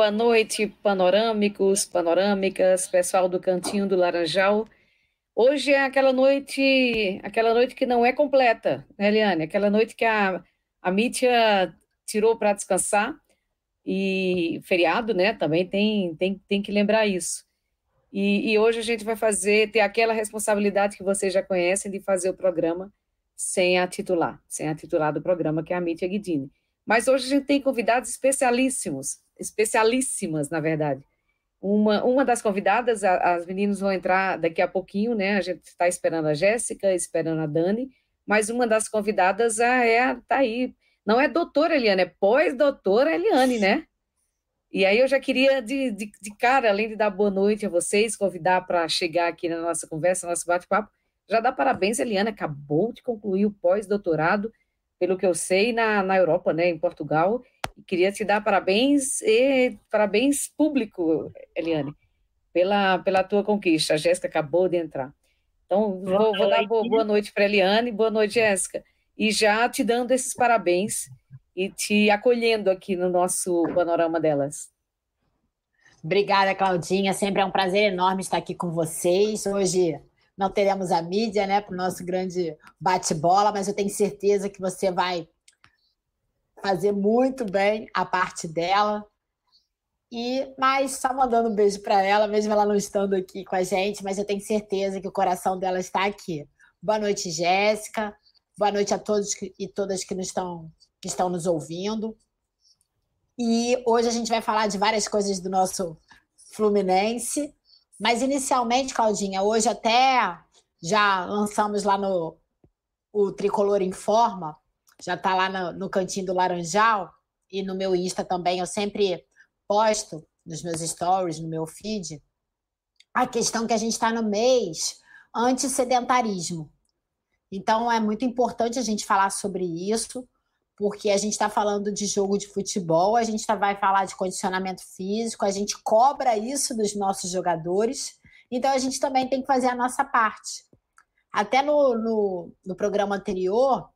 boa noite, panorâmicos, panorâmicas, pessoal do Cantinho do Laranjal. Hoje é aquela noite, aquela noite que não é completa, né, Eliane? Aquela noite que a, a tirou para descansar e feriado, né? Também tem, tem, tem que lembrar isso. E, e, hoje a gente vai fazer, ter aquela responsabilidade que vocês já conhecem de fazer o programa sem a titular, sem a titular do programa, que é a Mítia Guidini. Mas hoje a gente tem convidados especialíssimos, especialíssimas, na verdade. Uma, uma das convidadas, a, as meninas vão entrar daqui a pouquinho, né? A gente está esperando a Jéssica, esperando a Dani, mas uma das convidadas é, tá aí. Não é doutora Eliane, é pós-doutora Eliane, né? E aí eu já queria, de, de, de cara, além de dar boa noite a vocês, convidar para chegar aqui na nossa conversa, nosso bate-papo, já dá parabéns, Eliane, acabou de concluir o pós-doutorado pelo que eu sei, na, na Europa, né, em Portugal. E queria te dar parabéns e parabéns público, Eliane, pela, pela tua conquista. A Jéssica acabou de entrar. Então, vou, vou dar boa, boa noite para Eliane, boa noite, Jéssica. E já te dando esses parabéns e te acolhendo aqui no nosso panorama delas. Obrigada, Claudinha. Sempre é um prazer enorme estar aqui com vocês. Hoje não teremos a mídia, né, para o nosso grande bate-bola, mas eu tenho certeza que você vai fazer muito bem a parte dela. E mas só mandando um beijo para ela, mesmo ela não estando aqui com a gente, mas eu tenho certeza que o coração dela está aqui. Boa noite, Jéssica. Boa noite a todos e todas que, nos estão, que estão nos ouvindo. E hoje a gente vai falar de várias coisas do nosso Fluminense, mas inicialmente, Claudinha, hoje até já lançamos lá no o Tricolor Informa, já está lá no, no cantinho do Laranjal, e no meu Insta também, eu sempre posto nos meus stories, no meu feed, a questão que a gente está no mês anti-sedentarismo. Então, é muito importante a gente falar sobre isso, porque a gente está falando de jogo de futebol, a gente tá, vai falar de condicionamento físico, a gente cobra isso dos nossos jogadores, então a gente também tem que fazer a nossa parte. Até no, no, no programa anterior,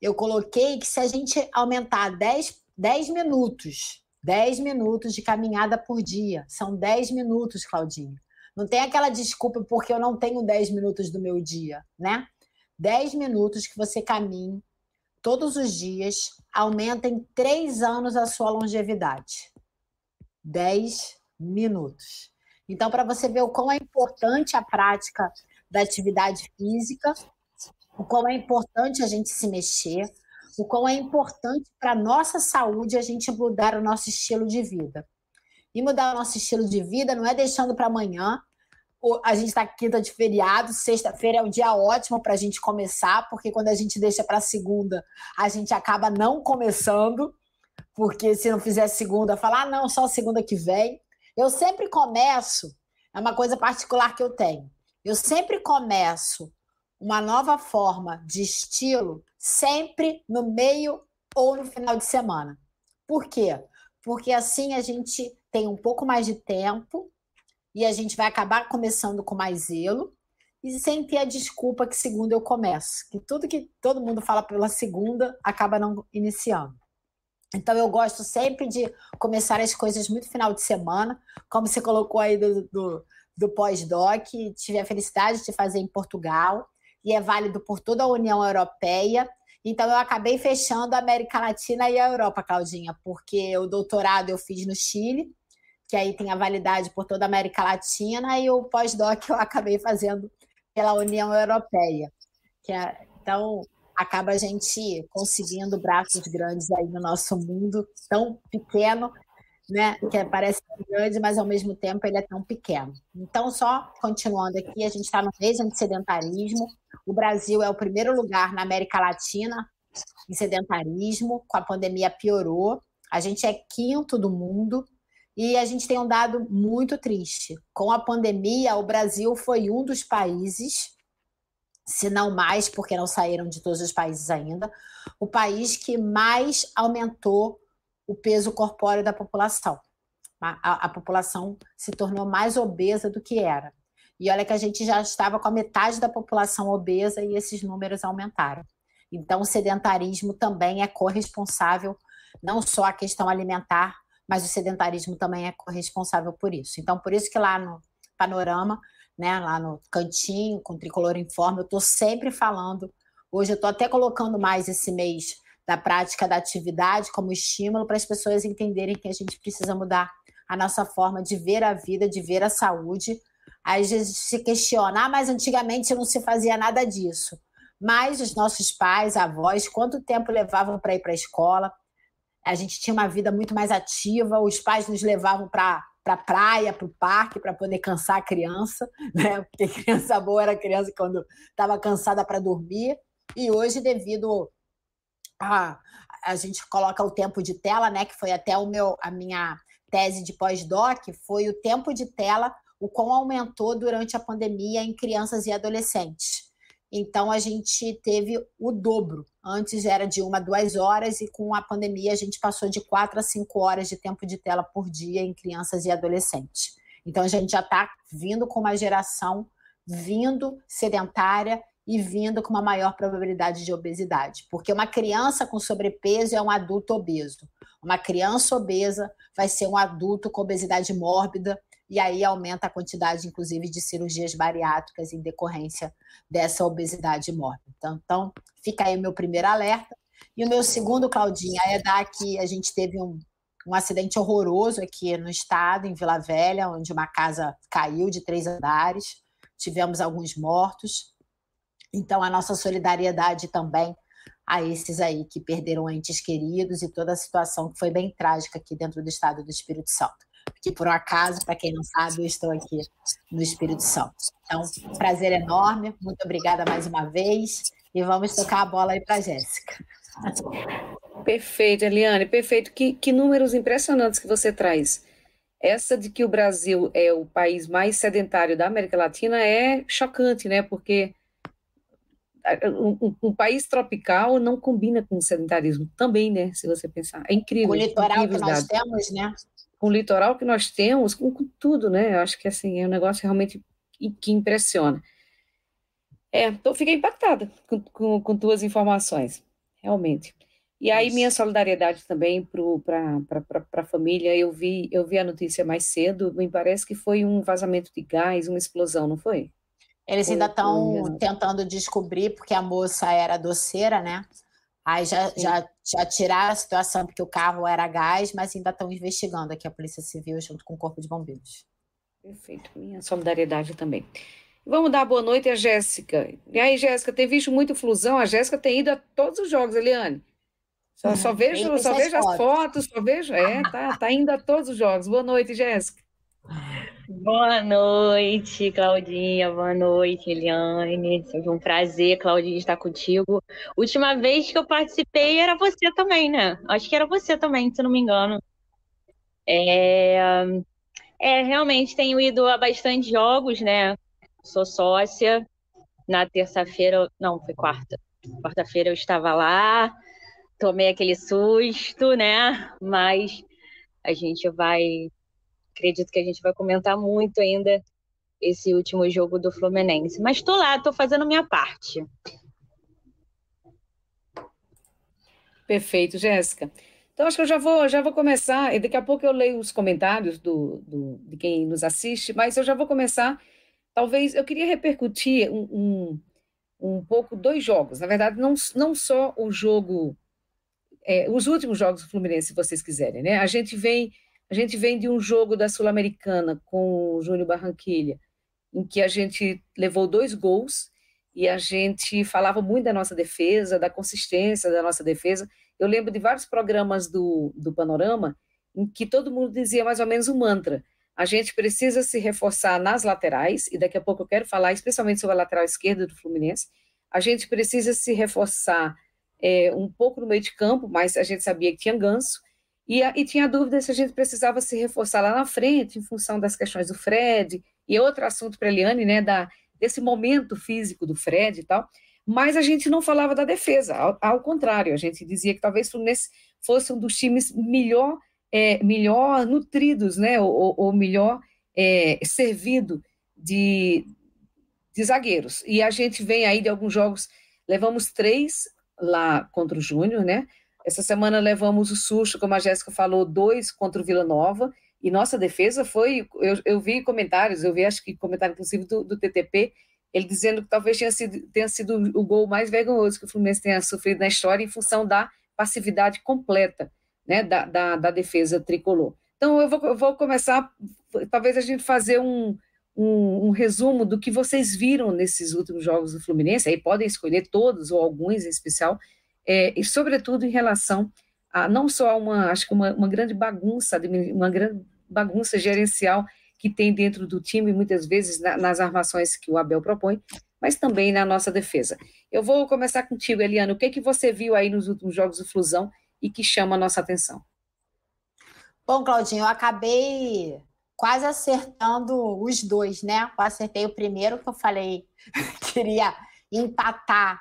eu coloquei que se a gente aumentar 10, 10 minutos, 10 minutos de caminhada por dia, são 10 minutos, Claudinha. Não tem aquela desculpa porque eu não tenho 10 minutos do meu dia, né? 10 minutos que você caminhe todos os dias, aumenta em três anos a sua longevidade. 10 minutos. Então, para você ver o quão é importante a prática da atividade física, o quão é importante a gente se mexer, o quão é importante para a nossa saúde a gente mudar o nosso estilo de vida. E mudar o nosso estilo de vida não é deixando para amanhã, a gente está quinta de feriado, sexta-feira é um dia ótimo para a gente começar, porque quando a gente deixa para segunda, a gente acaba não começando, porque se não fizer segunda, falar, ah, não, só segunda que vem. Eu sempre começo, é uma coisa particular que eu tenho, eu sempre começo uma nova forma de estilo sempre no meio ou no final de semana. Por quê? Porque assim a gente tem um pouco mais de tempo e a gente vai acabar começando com mais zelo e sem ter a desculpa que segunda eu começo, que tudo que todo mundo fala pela segunda acaba não iniciando. Então eu gosto sempre de começar as coisas muito final de semana, como você colocou aí do, do, do pós-doc, tive a felicidade de fazer em Portugal e é válido por toda a União Europeia. Então eu acabei fechando a América Latina e a Europa, Claudinha, porque o doutorado eu fiz no Chile que aí tem a validade por toda a América Latina, e o pós-doc eu acabei fazendo pela União Europeia. Que é, então, acaba a gente conseguindo braços grandes aí no nosso mundo tão pequeno, né? Que parece grande, mas ao mesmo tempo ele é tão pequeno. Então, só continuando aqui, a gente está no mês de sedentarismo. O Brasil é o primeiro lugar na América Latina em sedentarismo, com a pandemia piorou. A gente é quinto do mundo, e a gente tem um dado muito triste. Com a pandemia, o Brasil foi um dos países, se não mais, porque não saíram de todos os países ainda, o país que mais aumentou o peso corpóreo da população. A, a, população se tornou mais obesa do que era. E olha que a gente já estava com a metade da população obesa e esses números aumentaram. Então, o sedentarismo também é corresponsável, não só a questão alimentar, mas o sedentarismo também é responsável por isso. Então, por isso que lá no Panorama, né, lá no cantinho, com tricolor informe, eu estou sempre falando. Hoje eu estou até colocando mais esse mês da prática da atividade como estímulo para as pessoas entenderem que a gente precisa mudar a nossa forma de ver a vida, de ver a saúde. A gente se questiona, ah, mas antigamente não se fazia nada disso. Mas os nossos pais, avós, quanto tempo levavam para ir para a escola? A gente tinha uma vida muito mais ativa, os pais nos levavam para para praia, para o parque, para poder cansar a criança, né? Porque criança boa era criança quando estava cansada para dormir. E hoje, devido a a gente coloca o tempo de tela, né? Que foi até o meu a minha tese de pós-doc, foi o tempo de tela, o quão aumentou durante a pandemia em crianças e adolescentes. Então a gente teve o dobro. Antes era de uma, duas horas, e com a pandemia a gente passou de quatro a cinco horas de tempo de tela por dia em crianças e adolescentes. Então a gente já está vindo com uma geração vindo sedentária e vindo com uma maior probabilidade de obesidade. Porque uma criança com sobrepeso é um adulto obeso. Uma criança obesa vai ser um adulto com obesidade mórbida, e aí aumenta a quantidade, inclusive, de cirurgias bariátricas em decorrência dessa obesidade mórbida. Então, então fica aí o meu primeiro alerta. E o meu segundo, Claudinha, é dar que a gente teve um, um acidente horroroso aqui no estado, em Vila Velha, onde uma casa caiu de três andares, tivemos alguns mortos. Então, a nossa solidariedade também a esses aí que perderam entes queridos e toda a situação que foi bem trágica aqui dentro do estado do Espírito Santo. Que por um acaso, para quem não sabe, eu estou aqui no Espírito Santo. Então, prazer enorme, muito obrigada mais uma vez e vamos tocar a bola aí para a Jéssica. Perfeito, Eliane, perfeito. Que, que números impressionantes que você traz. Essa de que o Brasil é o país mais sedentário da América Latina é chocante, né? Porque um, um, país tropical não combina com o sedentarismo também, né? Se você pensar. É incrível. O litoral que nós temos, né? Com o litoral que nós temos, com, com, tudo, né? Eu acho que assim, é um negócio realmente que impressiona. É, então fiquei impactada com, com, com tuas informações, realmente. E aí, Isso. minha solidariedade também para a família. Eu vi, eu vi a notícia mais cedo, me parece que foi um vazamento de gás, uma explosão, não foi? Eles ainda estão tentando descobrir, porque a moça era doceira, né? Aí já, já, já tiraram a situação porque o carro era gás, mas ainda estão investigando aqui a Polícia Civil junto com o Corpo de Bombeiros. Perfeito, minha solidariedade também. Vamos dar boa noite a Jéssica. E aí, Jéssica, tem visto muito flusão? A Jéssica tem ido a todos os jogos, Eliane. Só, só vejo, só vejo as fotos, só vejo. É, tá, tá indo a todos os jogos. Boa noite, Jéssica. Boa noite, Claudinha. Boa noite, Eliane. Sempre um prazer, Claudinha, estar contigo. Última vez que eu participei era você também, né? Acho que era você também, se não me engano. É, é realmente tenho ido a bastante jogos, né? Sou sócia. Na terça-feira, não, foi quarta. Quarta-feira eu estava lá, tomei aquele susto, né? Mas a gente vai acredito que a gente vai comentar muito ainda esse último jogo do Fluminense. Mas estou lá, estou fazendo minha parte. Perfeito, Jéssica. Então, acho que eu já vou, já vou começar, e daqui a pouco eu leio os comentários do, do, de quem nos assiste, mas eu já vou começar. Talvez eu queria repercutir um, um, um pouco dois jogos. Na verdade, não, não só o jogo, é, os últimos jogos do Fluminense, se vocês quiserem, né? A gente vem a gente vem de um jogo da Sul-Americana com o Júnior Barranquilha, em que a gente levou dois gols e a gente falava muito da nossa defesa, da consistência da nossa defesa. Eu lembro de vários programas do, do Panorama em que todo mundo dizia mais ou menos um mantra. A gente precisa se reforçar nas laterais, e daqui a pouco eu quero falar especialmente sobre a lateral esquerda do Fluminense. A gente precisa se reforçar é, um pouco no meio de campo, mas a gente sabia que tinha ganso. E, e tinha dúvida se a gente precisava se reforçar lá na frente, em função das questões do Fred, e outro assunto para a Eliane, né, da, desse momento físico do Fred e tal, mas a gente não falava da defesa, ao, ao contrário, a gente dizia que talvez Fluminense fosse um dos times melhor, é, melhor nutridos, né, ou, ou melhor é, servido de, de zagueiros. E a gente vem aí de alguns jogos, levamos três lá contra o Júnior, né, Essa semana levamos o susto, como a Jéssica falou, dois contra o Vila Nova, e nossa defesa foi. Eu, eu vi comentários, eu vi acho que comentário inclusive do, do TTP, ele dizendo que talvez tenha sido, tenha sido o gol mais vergonhoso que o Fluminense tenha sofrido na história em função da passividade completa né, da, da, da defesa tricolor. Então, eu vou, eu vou, começar, talvez a gente fazer um, um, um, resumo do que vocês viram nesses últimos jogos do Fluminense, aí podem escolher todos ou alguns em especial, é, e sobretudo em relação a não só uma, acho que uma, uma grande bagunça, uma grande bagunça gerencial que tem dentro do time, muitas vezes na, nas armações que o Abel propõe, mas também na nossa defesa. Eu vou começar contigo, Eliana. O que, é que você viu aí nos últimos jogos do Flusão e que chama a nossa atenção? Bom, Claudinho, eu acabei quase acertando os dois, né? Eu acertei o primeiro que eu falei queria empatar.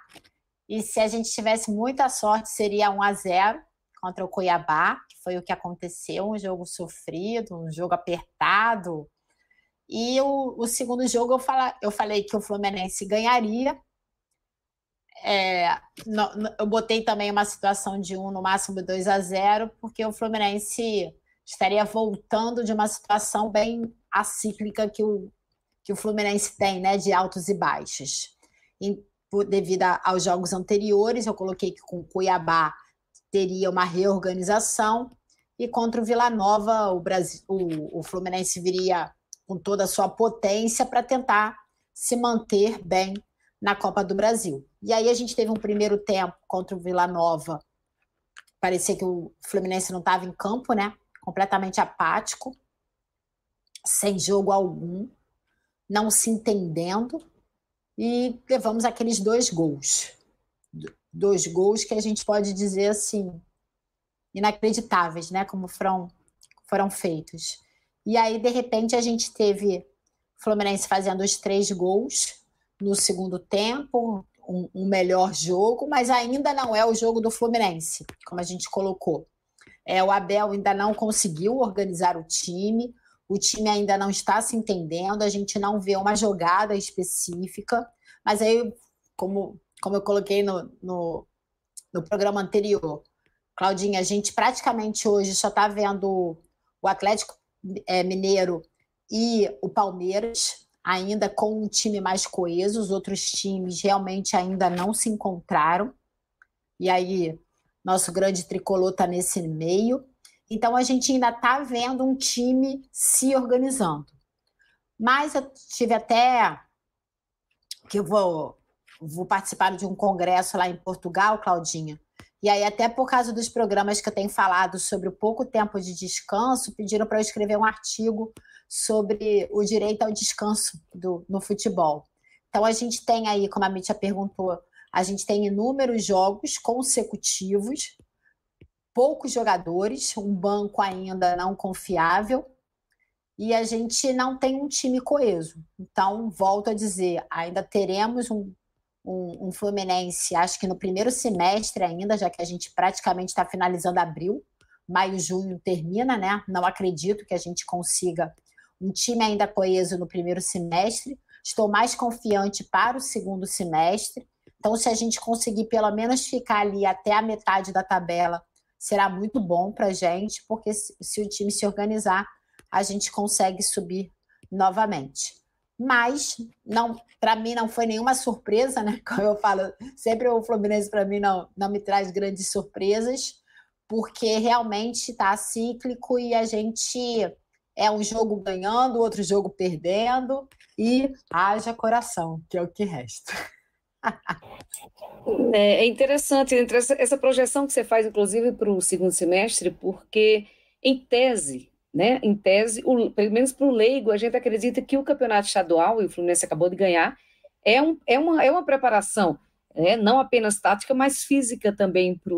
E se a gente tivesse muita sorte, seria 1 a 0 contra o Cuiabá, que foi o que aconteceu, um jogo sofrido, um jogo apertado. E o, o segundo jogo eu, fala, eu falei que o Fluminense ganharia. É, no, no, eu botei também uma situação de 1 no máximo 2 a 0, porque o Fluminense estaria voltando de uma situação bem acíclica que o, que o Fluminense tem, né, de altos e baixos. Por, devido aos jogos anteriores, eu coloquei que com Cuiabá teria uma reorganização e contra o Vila Nova o, Brasil, o, o Fluminense viria com toda a sua potência para tentar se manter bem na Copa do Brasil. E aí a gente teve um primeiro tempo contra o Vila Nova. Parecia que o Fluminense não estava em campo, né? Completamente apático, sem jogo algum, não se entendendo. E levamos aqueles dois gols dois gols que a gente pode dizer assim inacreditáveis, né, como foram foram feitos. E aí de repente a gente teve Fluminense fazendo os três gols no segundo tempo, um, um, melhor jogo, mas ainda não é o jogo do Fluminense, como a gente colocou. É, o Abel ainda não conseguiu organizar o time, o time ainda não está se entendendo, a gente não vê uma jogada específica, mas aí, como como eu coloquei no, no, no programa anterior, Claudinha, a gente praticamente hoje só está vendo o Atlético é, Mineiro e o Palmeiras, ainda com um time mais coeso, os outros times realmente ainda não se encontraram. E aí, nosso grande tricolor está nesse meio. Então, a gente ainda está vendo um time se organizando. Mas eu tive até que eu vou vou participar de um congresso lá em Portugal, Claudinha. E aí, até por causa dos programas que eu tenho falado sobre o pouco tempo de descanso, pediram para eu escrever um artigo sobre o direito ao descanso do, no futebol. Então, a gente tem aí, como a Mítia perguntou, a gente tem inúmeros jogos consecutivos, poucos jogadores, um banco ainda não confiável, e a gente não tem um time coeso. Então, volto a dizer, ainda teremos um um, um Fluminense, acho que no primeiro semestre ainda, já que a gente praticamente está finalizando abril, maio, junho termina, né? Não acredito que a gente consiga um time ainda coeso no primeiro semestre. Estou mais confiante para o segundo semestre. Então, se a gente conseguir pelo menos ficar ali até a metade da tabela, será muito bom para a gente, porque se, se o time se organizar, a gente consegue subir novamente mas não, para mim não foi nenhuma surpresa, né? Como eu falo, sempre o Fluminense para mim não, não me traz grandes surpresas, porque realmente está cíclico e a gente é um jogo ganhando, outro jogo perdendo e haja coração, que é o que resta. É, é interessante essa projeção que você faz, inclusive, para o segundo semestre, porque, em tese, né? Em tese, o, pelo menos para o leigo, a gente acredita que o campeonato estadual, e o Fluminense acabou de ganhar, é, um, é, uma, é uma preparação, né? não apenas tática, mas física também para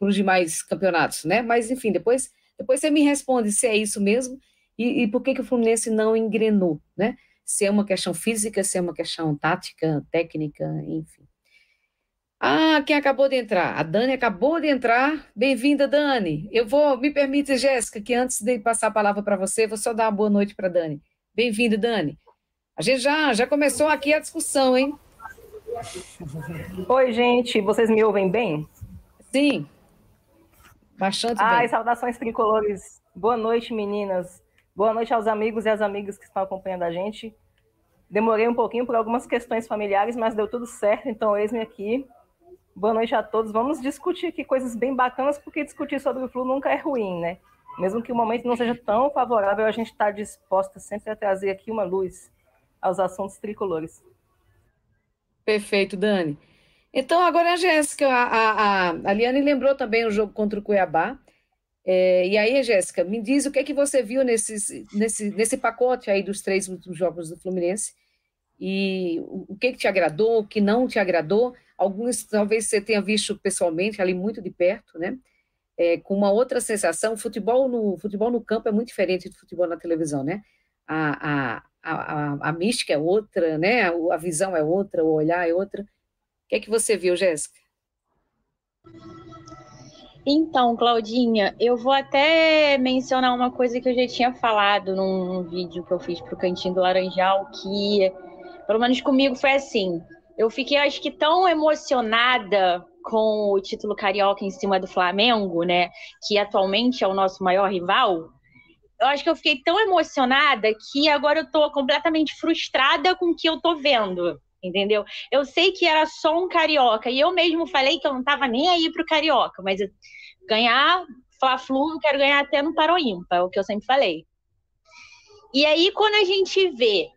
os demais campeonatos, né? Mas, enfim, depois, depois você me responde se é isso mesmo e, e por que, que o Fluminense não engrenou, né? Se é uma questão física, se é uma questão tática, técnica, enfim. Ah, quem acabou de entrar? A Dani acabou de entrar. Bem-vinda, Dani. Eu vou, me permite, Jéssica, que antes de passar a palavra para você, vou só dar uma boa noite para Dani. Bem-vinda, Dani. A gente já, já começou aqui a discussão, hein? Oi, gente. Vocês me ouvem bem? Sim. Bastante Ai, bem. saudações tricolores. Boa noite, meninas. Boa noite aos amigos e às amigas que estão acompanhando a gente. Demorei um pouquinho por algumas questões familiares, mas deu tudo certo, então eis-me aqui. Boa noite a todos. Vamos discutir aqui coisas bem bacanas, porque discutir sobre o Flu nunca é ruim, né? Mesmo que o momento não seja tão favorável, a gente está disposta sempre a trazer aqui uma luz aos assuntos tricolores. Perfeito, Dani. Então, agora a Jéssica, a, a, a Liane lembrou também o jogo contra o Cuiabá. É, e aí, Jéssica, me diz o que é que você viu nesse, nesse, nesse pacote aí dos três últimos jogos do Fluminense e o, o que, que te agradou, o que não te agradou. Alguns talvez você tenha visto pessoalmente ali muito de perto, né? É, com uma outra sensação. Futebol no, futebol no campo é muito diferente do futebol na televisão, né? A, a, a, a, mística é outra, né? A, visão é outra, o olhar é outra. O que é que você viu, Jéssica? Então, Claudinha, eu vou até mencionar uma coisa que eu já tinha falado num vídeo que eu fiz para o Cantinho do Laranjal, que, pelo menos comigo, foi assim. Eu fiquei, acho que, tão emocionada com o título carioca em cima do Flamengo, né? Que atualmente é o nosso maior rival. Eu acho que eu fiquei tão emocionada que agora eu tô completamente frustrada com o que eu tô vendo entendeu? Eu sei que era só um carioca, e eu mesmo falei que eu não tava nem aí pro carioca, mas ganhar Fla-Flu eu quero ganhar até no Paroímpa, é o que eu sempre falei. E aí, quando a gente vê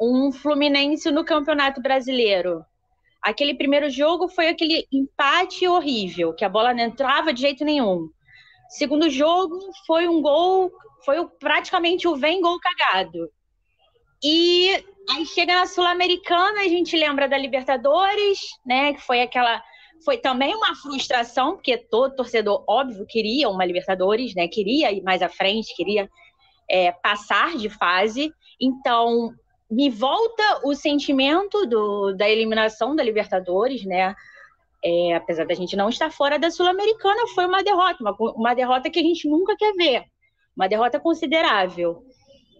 um Fluminense no Campeonato Brasileiro, aquele primeiro jogo foi aquele empate horrível, que a bola não entrava de jeito nenhum. Segundo jogo foi um gol, foi praticamente o vem gol cagado. E Aí chega na Sul-Americana, a gente lembra da Libertadores, né? Que foi aquela. Foi também uma frustração, porque todo torcedor, óbvio, queria uma Libertadores, né? Queria ir mais à frente, queria é, passar de fase. Então, me volta o sentimento do, da eliminação da Libertadores, né? É, apesar da gente não estar fora da Sul-Americana, foi uma derrota, uma, uma derrota que a gente nunca quer ver, uma derrota considerável.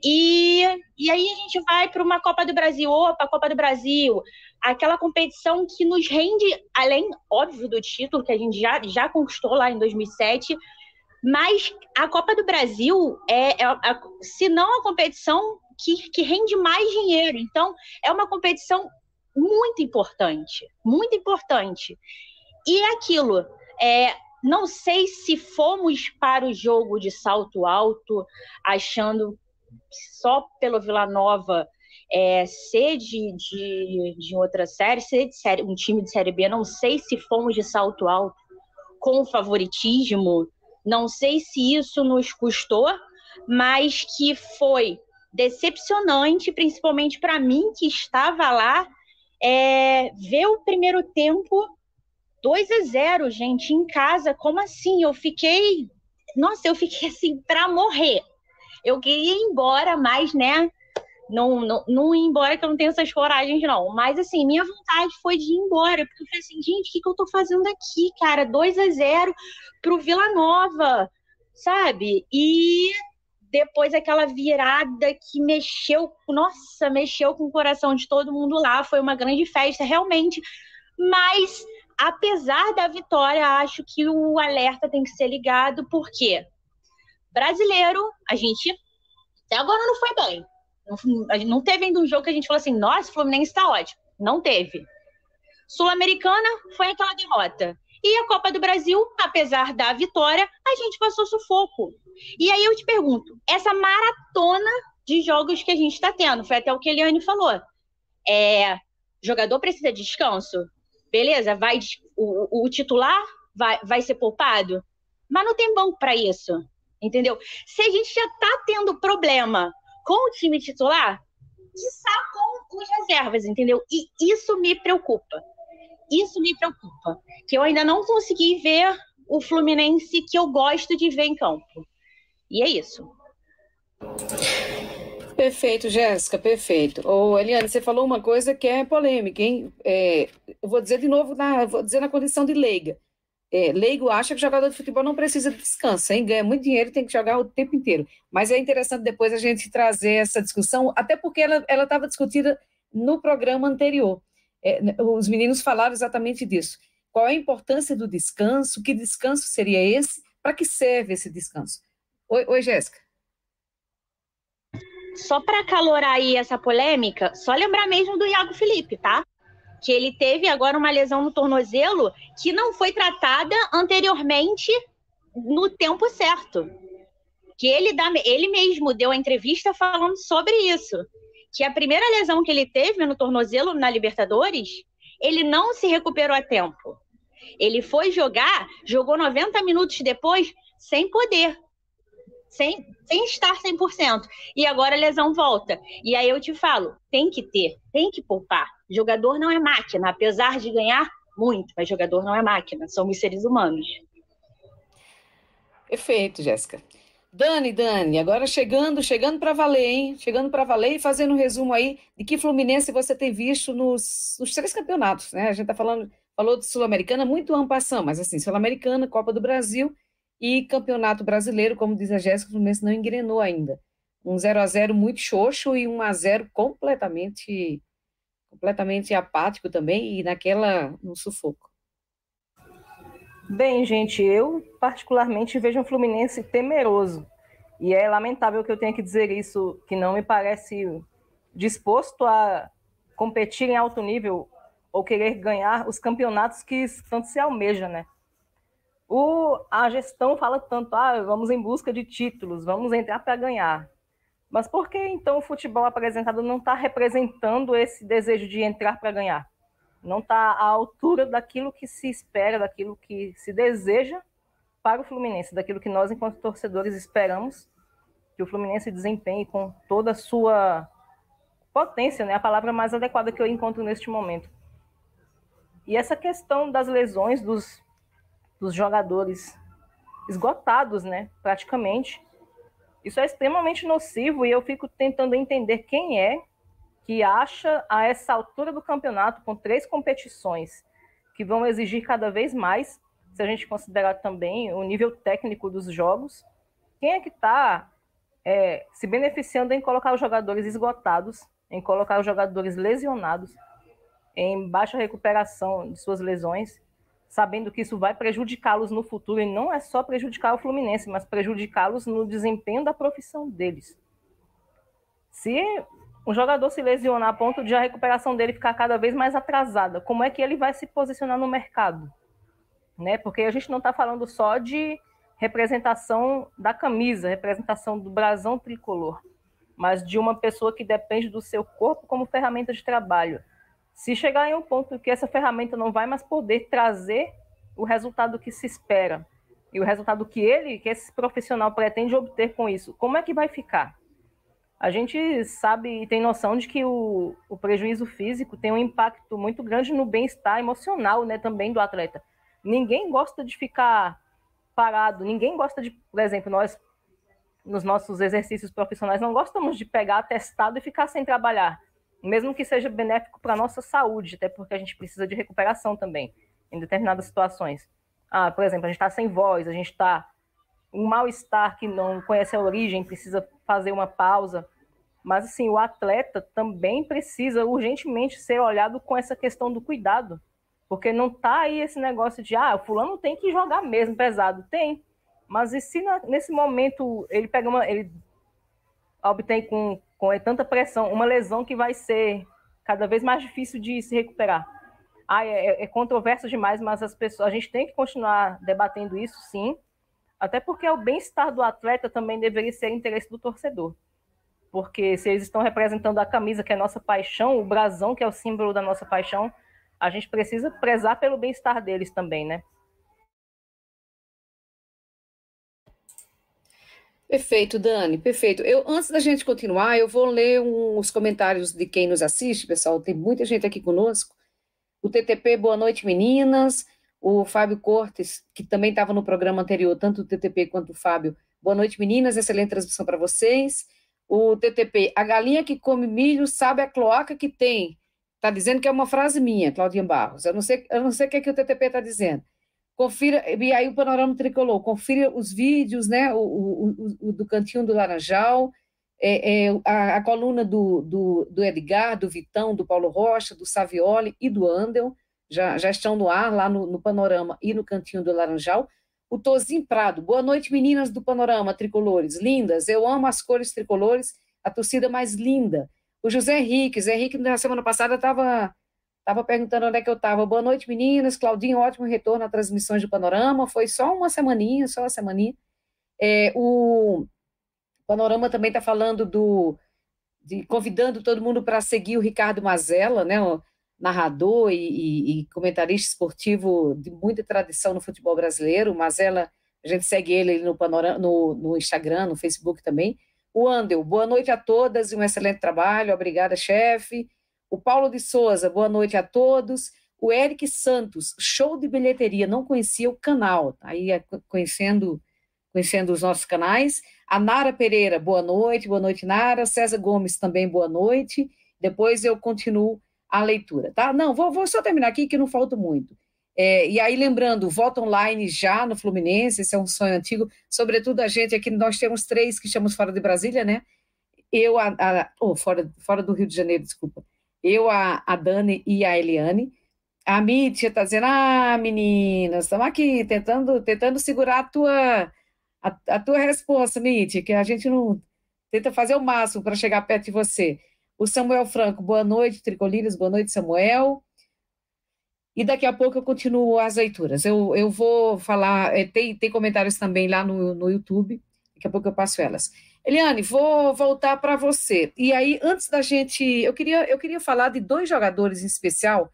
E, e aí a gente vai para uma Copa do Brasil, opa, Copa do Brasil, aquela competição que nos rende, além, óbvio, do título que a gente já, já conquistou lá em 2007, mas a Copa do Brasil é, é a, se não a competição que, que rende mais dinheiro. Então, é uma competição muito importante, muito importante. E é aquilo, é, não sei se fomos para o jogo de salto alto, achando só pelo Vila Nova é, ser de, de, de outra série, ser de série, um time de Série B, não sei se fomos de salto alto com favoritismo, não sei se isso nos custou, mas que foi decepcionante, principalmente para mim que estava lá, é, ver o primeiro tempo 2 a 0, gente, em casa, como assim? Eu fiquei, nossa, eu fiquei assim para morrer eu queria ir embora, mas, né, não, não, não ir embora que eu não tenho essas coragens, não. Mas, assim, minha vontade foi de ir embora, porque eu falei assim, gente, o que, que eu tô fazendo aqui, cara? 2 a 0 pro Vila Nova, sabe? E depois aquela virada que mexeu, nossa, mexeu com o coração de todo mundo lá, foi uma grande festa, realmente. Mas, apesar da vitória, acho que o alerta tem que ser ligado, por quê? Brasileiro, a gente até agora não foi bem. Não, não teve ainda um jogo que a gente falou assim, nossa, o Fluminense está ótimo. Não teve. Sul-Americana foi aquela derrota. E a Copa do Brasil, apesar da vitória, a gente passou sufoco. E aí eu te pergunto, essa maratona de jogos que a gente está tendo, foi até o que a Eliane falou. É, jogador precisa de descanso? Beleza, vai o, o titular vai, vai ser poupado? Mas não tem banco para isso entendeu? Se a gente já está tendo problema com o time titular, está com os reservas, entendeu? E isso me preocupa. Isso me preocupa. Que eu ainda não consegui ver o Fluminense que eu gosto de ver em campo. E é isso. Perfeito, Jéssica, perfeito. Ô, Eliane, você falou uma coisa que é polêmica, hein? É, eu vou dizer de novo, na, vou dizer na condição de leiga é, leigo acha que jogador de futebol não precisa de descanso, hein? ganha muito dinheiro tem que jogar o tempo inteiro. Mas é interessante depois a gente trazer essa discussão, até porque ela estava discutida no programa anterior. É, os meninos falaram exatamente disso. Qual a importância do descanso? Que descanso seria esse? Para que serve esse descanso? Oi, oi Jéssica. Só para calorar aí essa polêmica, só lembrar mesmo do Iago Felipe, tá? Que ele teve agora uma lesão no tornozelo que não foi tratada anteriormente no tempo certo. Que ele, dá, ele mesmo deu a entrevista falando sobre isso. Que a primeira lesão que ele teve no tornozelo na Libertadores, ele não se recuperou a tempo. Ele foi jogar, jogou 90 minutos depois, sem poder sem, sem estar 100%. E agora a lesão volta. E aí eu te falo, tem que ter, tem que poupar. Jogador não é máquina, apesar de ganhar muito, mas jogador não é máquina, somos seres humanos. Perfeito, Jéssica. Dani, Dani, agora chegando, chegando para valer, hein? Chegando para valer e fazendo um resumo aí de que Fluminense você tem visto nos, nos três campeonatos, né? A gente tá falando, falou de Sul-Americana, muito ampassão, mas assim, Sul-Americana, Copa do Brasil e Campeonato Brasileiro, como diz a Jéssica, o Fluminense não engrenou ainda. Um 0 a 0 muito xoxo e um a 0 completamente completamente apático também e naquela no sufoco. Bem, gente, eu particularmente vejo um Fluminense temeroso. E é lamentável que eu tenha que dizer isso, que não me parece disposto a competir em alto nível ou querer ganhar os campeonatos que tanto se almeja, né? O, a gestão fala tanto, ah, vamos em busca de títulos, vamos entrar para ganhar. Mas por que então o futebol apresentado não está representando esse desejo de entrar para ganhar? Não está à altura daquilo que se espera, daquilo que se deseja para o Fluminense, daquilo que nós, enquanto torcedores, esperamos que o Fluminense desempenhe com toda a sua potência, né? a palavra mais adequada que eu encontro neste momento. E essa questão das lesões dos dos jogadores esgotados, né, praticamente. Isso é extremamente nocivo e eu fico tentando entender quem é que acha a essa altura do campeonato, com três competições que vão exigir cada vez mais, se a gente considerar também o nível técnico dos jogos, quem é que está é, se beneficiando em colocar os jogadores esgotados, em colocar os jogadores lesionados, em baixa recuperação de suas lesões, sabendo que isso vai prejudicá-los no futuro, e não é só prejudicar o Fluminense, mas prejudicá-los no desempenho da profissão deles. Se um jogador se lesionar a ponto de a recuperação dele ficar cada vez mais atrasada, como é que ele vai se posicionar no mercado? Né? Porque a gente não está falando só de representação da camisa, representação do brasão tricolor, mas de uma pessoa que depende do seu corpo como ferramenta de trabalho se chegar em um ponto que essa ferramenta não vai mais poder trazer o resultado que se espera e o resultado que ele, que esse profissional pretende obter com isso, como é que vai ficar? A gente sabe e tem noção de que o, o prejuízo físico tem um impacto muito grande no bem-estar emocional né, também do atleta. Ninguém gosta de ficar parado, ninguém gosta de, por exemplo, nós nos nossos exercícios profissionais não gostamos de pegar atestado e ficar sem trabalhar mesmo que seja benéfico para a nossa saúde, até porque a gente precisa de recuperação também, em determinadas situações. Ah, por exemplo, a gente está sem voz, a gente está um mal-estar que não conhece a origem, precisa fazer uma pausa. Mas, assim, o atleta também precisa urgentemente ser olhado com essa questão do cuidado. Porque não está aí esse negócio de, ah, o fulano tem que jogar mesmo pesado. Tem. Mas e se na, nesse momento ele pega uma. ele obtém com com tanta pressão, uma lesão que vai ser cada vez mais difícil de se recuperar. Ah, é, é controverso demais, mas as pessoas, a gente tem que continuar debatendo isso, sim, até porque o bem-estar do atleta também deveria ser interesse do torcedor. Porque se eles estão representando a camisa, que é a nossa paixão, o brasão, que é o símbolo da nossa paixão, a gente precisa prezar pelo bem-estar deles também, né? Perfeito, Dani, perfeito. Eu, antes da gente continuar, eu vou ler os comentários de quem nos assiste, pessoal. Tem muita gente aqui conosco. O TTP, boa noite, meninas. O Fábio Cortes, que também estava no programa anterior, tanto o TTP quanto o Fábio. Boa noite, meninas. Excelente transmissão para vocês. O TTP, a galinha que come milho sabe a cloaca que tem. Está dizendo que é uma frase minha, Claudinha Barros. Eu não sei, eu não sei o que, é que o TTP está dizendo confira, e aí o Panorama Tricolor, confira os vídeos, né, o, o, o do Cantinho do Laranjal, é, é, a, a, coluna do, do, do, Edgar, do Vitão, do Paulo Rocha, do Savioli e do Andel, já, já estão no ar lá no, no Panorama e no Cantinho do Laranjal. O Tozin Prado, boa noite, meninas do Panorama Tricolores, lindas, eu amo as cores tricolores, a torcida mais linda. O José Henrique, José Henrique, na semana passada, estava tava perguntando onde é que eu estava. Boa noite, meninas, Claudinho, ótimo retorno à transmissões do Panorama, foi só uma semaninha, só uma semaninha. É, o Panorama também está falando do, de, convidando todo mundo para seguir o Ricardo Mazella, né, o narrador e, e, e, comentarista esportivo de muita tradição no futebol brasileiro. O Mazella, a gente segue ele no, panorama, no, no Instagram, no Facebook também. O Andel, boa noite a todas e um excelente trabalho. Obrigada, chefe. O Paulo de Souza, boa noite a todos. O Eric Santos, show de bilheteria, não conhecia o canal, tá aí é, conhecendo, conhecendo os nossos canais. A Nara Pereira, boa noite, boa noite, Nara. César Gomes também, boa noite. Depois eu continuo a leitura, tá? Não, vou, vou só terminar aqui que não falta muito. É, e aí, lembrando, voto online já no Fluminense, esse é um sonho antigo, sobretudo a gente aqui, nós temos três que chamamos fora de Brasília, né? Eu, a, a oh, fora, fora do Rio de Janeiro, desculpa. Eu, a, a Dani e a Eliane. A Mítia está dizendo, ah, meninas, estamos aqui tentando, tentando segurar a tua a, a tua resposta, Mitty, que a gente não tenta fazer o máximo para chegar perto de você. O Samuel Franco, boa noite, Tricolírios, boa noite, Samuel. E daqui a pouco eu continuo as leituras. Eu, eu vou falar, é, tem, tem comentários também lá no, no YouTube, daqui a pouco eu passo elas. Eliane, vou voltar para você. E aí, antes da gente. Eu queria, eu queria falar de dois jogadores em especial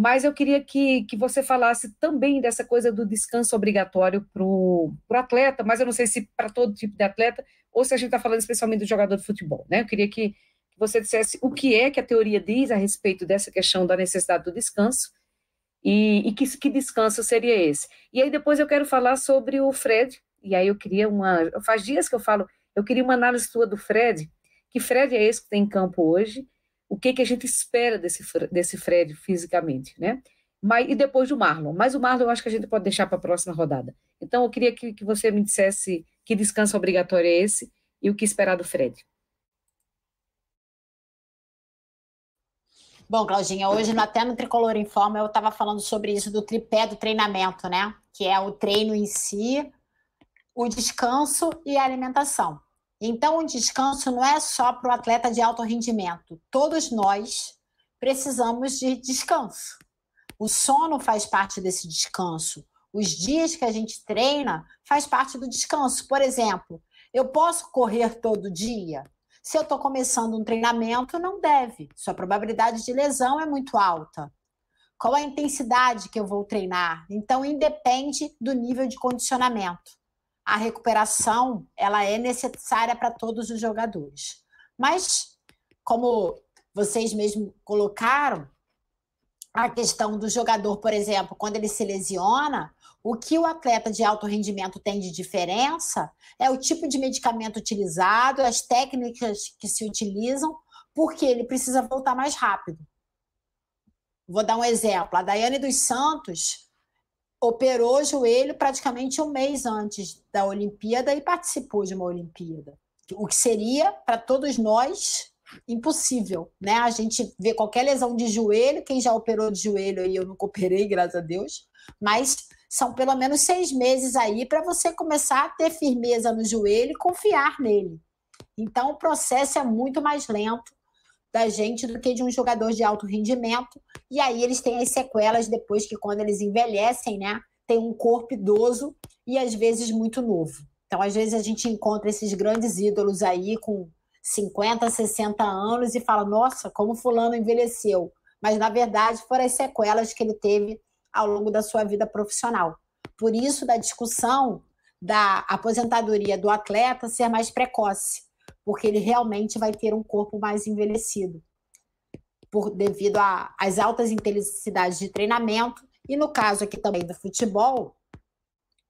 mas eu queria que, que você falasse também dessa coisa do descanso obrigatório para o atleta, mas eu não sei se para todo tipo de atleta, ou se a gente está falando especialmente do jogador de futebol, né? Eu queria que, você dissesse o que é que a teoria diz a respeito dessa questão da necessidade do descanso, e, e que, que descanso seria esse. E aí depois eu quero falar sobre o Fred, e aí eu queria uma. Faz dias que eu falo, eu queria uma análise sua do Fred, que Fred é esse que tem em campo hoje, o que, que a gente espera desse, desse Fred fisicamente, né? Mas, e depois do Marlon. Mas o Marlon eu acho que a gente pode deixar para a próxima rodada. Então eu queria que, que você me dissesse que descanso obrigatório é esse e o que esperar do Fred. Bom, Claudinha, hoje até no Tricolor Informa eu estava falando sobre isso do tripé do treinamento, né? Que é o treino em si, o descanso e a alimentação. Então, o descanso não é só para o atleta de alto rendimento. Todos nós precisamos de descanso. O sono faz parte desse descanso. Os dias que a gente treina faz parte do descanso. Por exemplo, eu posso correr todo dia? Se eu estou começando um treinamento, não deve. Sua probabilidade de lesão é muito alta. Qual a intensidade que eu vou treinar? Então, independe do nível de condicionamento a recuperação ela é necessária para todos os jogadores. Mas, como vocês mesmos colocaram, a questão do jogador, por exemplo, quando ele se lesiona, o que o atleta de alto rendimento tem de diferença é o tipo de medicamento utilizado, as técnicas que se utilizam, porque ele precisa voltar mais rápido. Vou dar um exemplo. A Daiane dos Santos, operou o joelho praticamente um mês antes da Olimpíada e participou de uma Olimpíada. O que seria, para todos nós, impossível, né? A gente vê qualquer lesão de joelho, quem já operou de joelho aí, eu nunca operei, graças a Deus, mas são pelo menos seis meses aí para você começar a ter firmeza no joelho e confiar nele. Então, o processo é muito mais lento da gente do que de um jogador de alto rendimento. E aí eles têm as sequelas depois que, quando eles envelhecem, né? Tem um corpo idoso e às vezes muito novo. Então, às vezes, a gente encontra esses grandes ídolos aí com 50, 60 anos e fala: nossa, como Fulano envelheceu. Mas, na verdade, foram as sequelas que ele teve ao longo da sua vida profissional. Por isso, da discussão da aposentadoria do atleta ser mais precoce porque ele realmente vai ter um corpo mais envelhecido, por devido às altas intensidades de treinamento e no caso aqui também do futebol,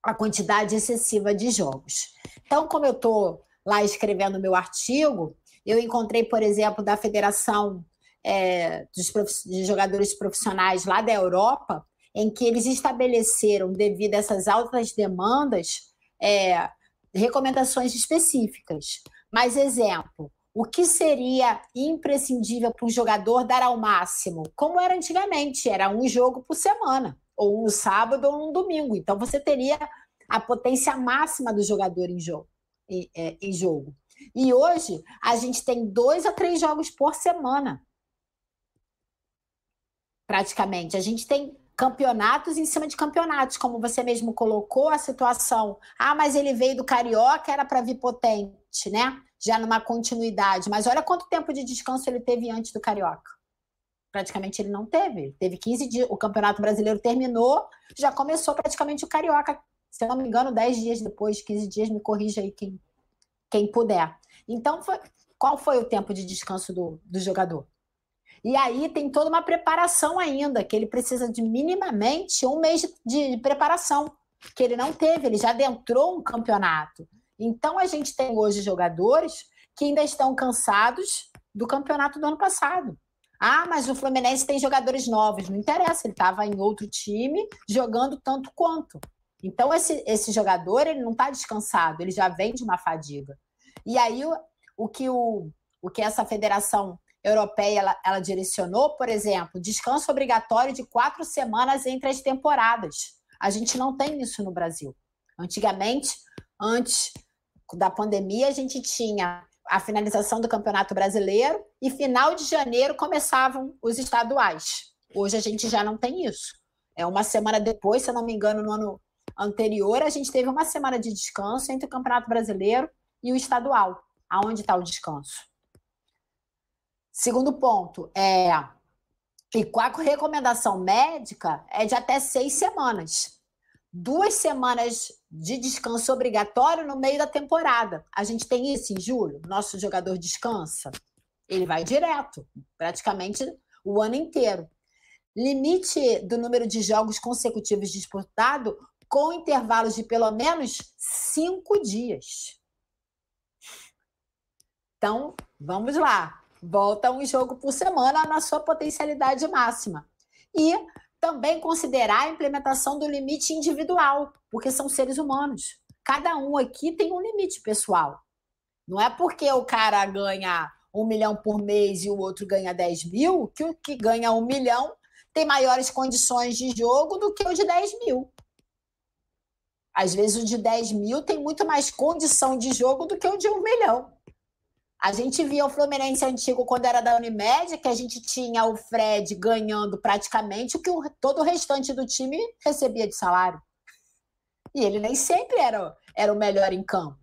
a quantidade excessiva de jogos. Então, como eu estou lá escrevendo meu artigo, eu encontrei, por exemplo, da Federação é, dos de Jogadores Profissionais lá da Europa, em que eles estabeleceram, devido a essas altas demandas, é, recomendações específicas. Mas, exemplo, o que seria imprescindível para um jogador dar ao máximo? Como era antigamente, era um jogo por semana, ou um sábado ou um domingo. Então, você teria a potência máxima do jogador em jogo. Em, é, em jogo. E hoje a gente tem dois a três jogos por semana. Praticamente. A gente tem campeonatos em cima de campeonatos, como você mesmo colocou a situação. Ah, mas ele veio do Carioca, era para vir potente, né? Já numa continuidade. Mas olha quanto tempo de descanso ele teve antes do Carioca. Praticamente ele não teve. teve 15 dias. O Campeonato Brasileiro terminou, já começou praticamente o Carioca. Se eu não me engano, 10 dias depois, 15 dias, me corrija aí quem, quem puder. Então, foi, qual foi o tempo de descanso do, do jogador? E aí tem toda uma preparação ainda, que ele precisa de minimamente um mês de, de preparação, que ele não teve, ele já adentrou um campeonato. Então a gente tem hoje jogadores que ainda estão cansados do campeonato do ano passado. Ah, mas o Fluminense tem jogadores novos. Não interessa, ele estava em outro time jogando tanto quanto. Então, esse, esse jogador ele não está descansado, ele já vem de uma fadiga. E aí, o, o, que, o, o que essa federação europeia ela, ela direcionou, por exemplo, descanso obrigatório de quatro semanas entre as temporadas. A gente não tem isso no Brasil. Antigamente, antes da pandemia, a gente tinha a finalização do Campeonato Brasileiro e final de janeiro começavam os estaduais. Hoje a gente já não tem isso. É uma semana depois, se eu não me engano, no ano anterior, a gente teve uma semana de descanso entre o Campeonato Brasileiro e o estadual. Aonde está o descanso? Segundo ponto, é. E com a recomendação médica é de até seis semanas. Duas semanas de descanso obrigatório no meio da temporada. A gente tem isso em julho. Nosso jogador descansa. Ele vai direto, praticamente o ano inteiro. Limite do número de jogos consecutivos disputado com intervalos de pelo menos cinco dias. Então, vamos lá volta um jogo por semana na sua potencialidade máxima. E também considerar a implementação do limite individual, porque são seres humanos. Cada um aqui tem um limite pessoal. Não é porque o cara ganha um milhão por mês e o outro ganha 10 mil, que o que ganha um milhão tem maiores condições de jogo do que o de 10 mil. Às vezes o de 10 mil tem muito mais condição de jogo do que o de um milhão. A gente via o Fluminense antigo quando era da Unimed, que a gente tinha o Fred ganhando praticamente o que o, todo o restante do time recebia de salário. E ele nem sempre era, era o melhor em campo.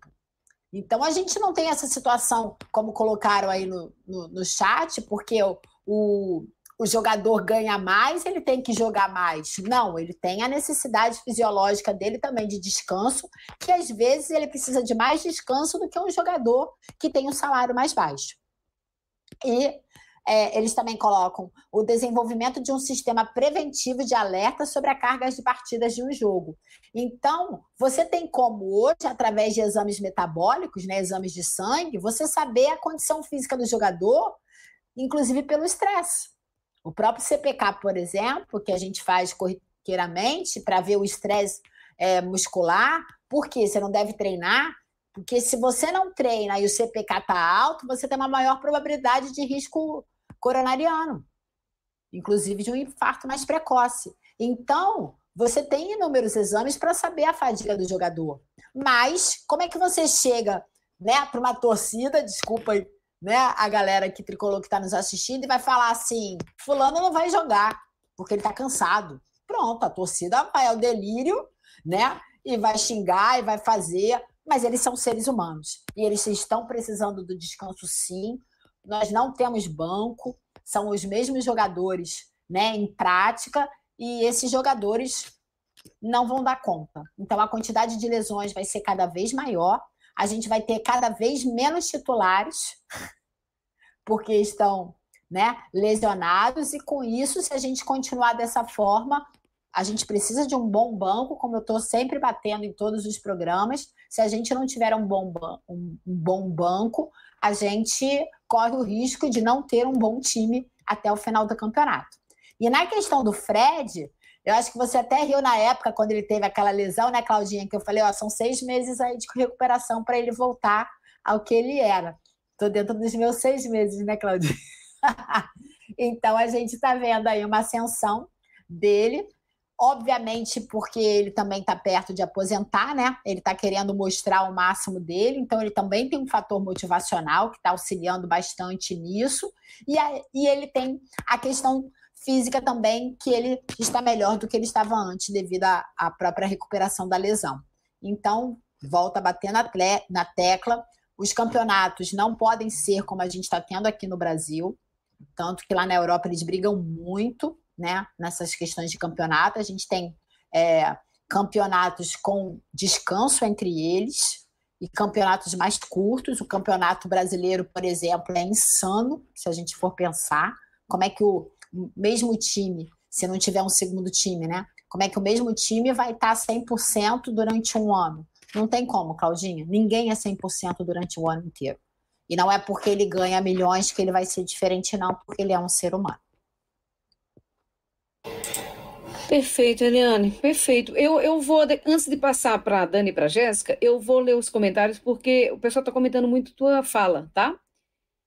Então a gente não tem essa situação, como colocaram aí no, no, no chat, porque o, o, o jogador ganha mais, ele tem que jogar mais. Não, ele tem a necessidade fisiológica dele também de descanso, que às vezes ele precisa de mais descanso do que um jogador que tem um salário mais baixo. E é, eles também colocam o desenvolvimento de um sistema preventivo de alerta sobre a carga de partidas de um jogo. Então, você tem como hoje, através de exames metabólicos, né, exames de sangue, você saber a condição física do jogador, inclusive pelo estresse. O próprio CPK, por exemplo, que a gente faz corriqueiramente para ver o estresse é, muscular, porque você não deve treinar, porque se você não treina e o CPK está alto, você tem uma maior probabilidade de risco coronariano, inclusive de um infarto mais precoce. Então, você tem inúmeros exames para saber a fadiga do jogador. Mas como é que você chega né, para uma torcida, desculpa né, a galera que tricolor que está nos assistindo e vai falar assim: fulano não vai jogar porque ele está cansado. Pronto, a torcida vai ao delírio, né? E vai xingar e vai fazer, mas eles são seres humanos e eles estão precisando do descanso, sim. Nós não temos banco, são os mesmos jogadores, né, em prática, e esses jogadores não vão dar conta. Então a quantidade de lesões vai ser cada vez maior a gente vai ter cada vez menos titulares, porque estão né, lesionados, e com isso, se a gente continuar dessa forma, a gente precisa de um bom banco, como eu estou sempre batendo em todos os programas. Se a gente não tiver um bom, um, bom banco, a gente corre o risco de não ter um bom time até o final do campeonato. E na questão do Fred, eu acho que você até riu na época, quando ele teve aquela lesão, né, Claudinha? Que eu falei, ó, são seis meses aí de recuperação para ele voltar ao que ele era. Estou dentro dos meus seis meses, né, Claudinha? então a gente está vendo aí uma ascensão dele. Obviamente, porque ele também está perto de aposentar, né? Ele está querendo mostrar o máximo dele, então ele também tem um fator motivacional que está auxiliando bastante nisso. E, a, e ele tem a questão física também, que ele está melhor do que ele estava antes, devido à própria recuperação da lesão. Então, volta a bater na, na tecla. Os campeonatos não podem ser como a gente está tendo aqui no Brasil, tanto que lá na Europa eles brigam muito né, nessas questões de campeonato. A gente tem é, campeonatos com descanso entre eles e campeonatos mais curtos. O campeonato brasileiro, por exemplo, é insano, se a gente for pensar. Como é que o mesmo time, se não tiver um segundo time, né? Como é que o mesmo time vai estar 100% durante um ano? Não tem como, Claudinha. Ninguém é 100% durante o ano inteiro. E não é porque ele ganha milhões que ele vai ser diferente, não, porque ele é um ser humano. Perfeito, Eliane, perfeito. Eu, eu vou, antes de passar para a Dani e para a Jéssica, eu vou ler os comentários, porque o pessoal está comentando muito tua fala, tá?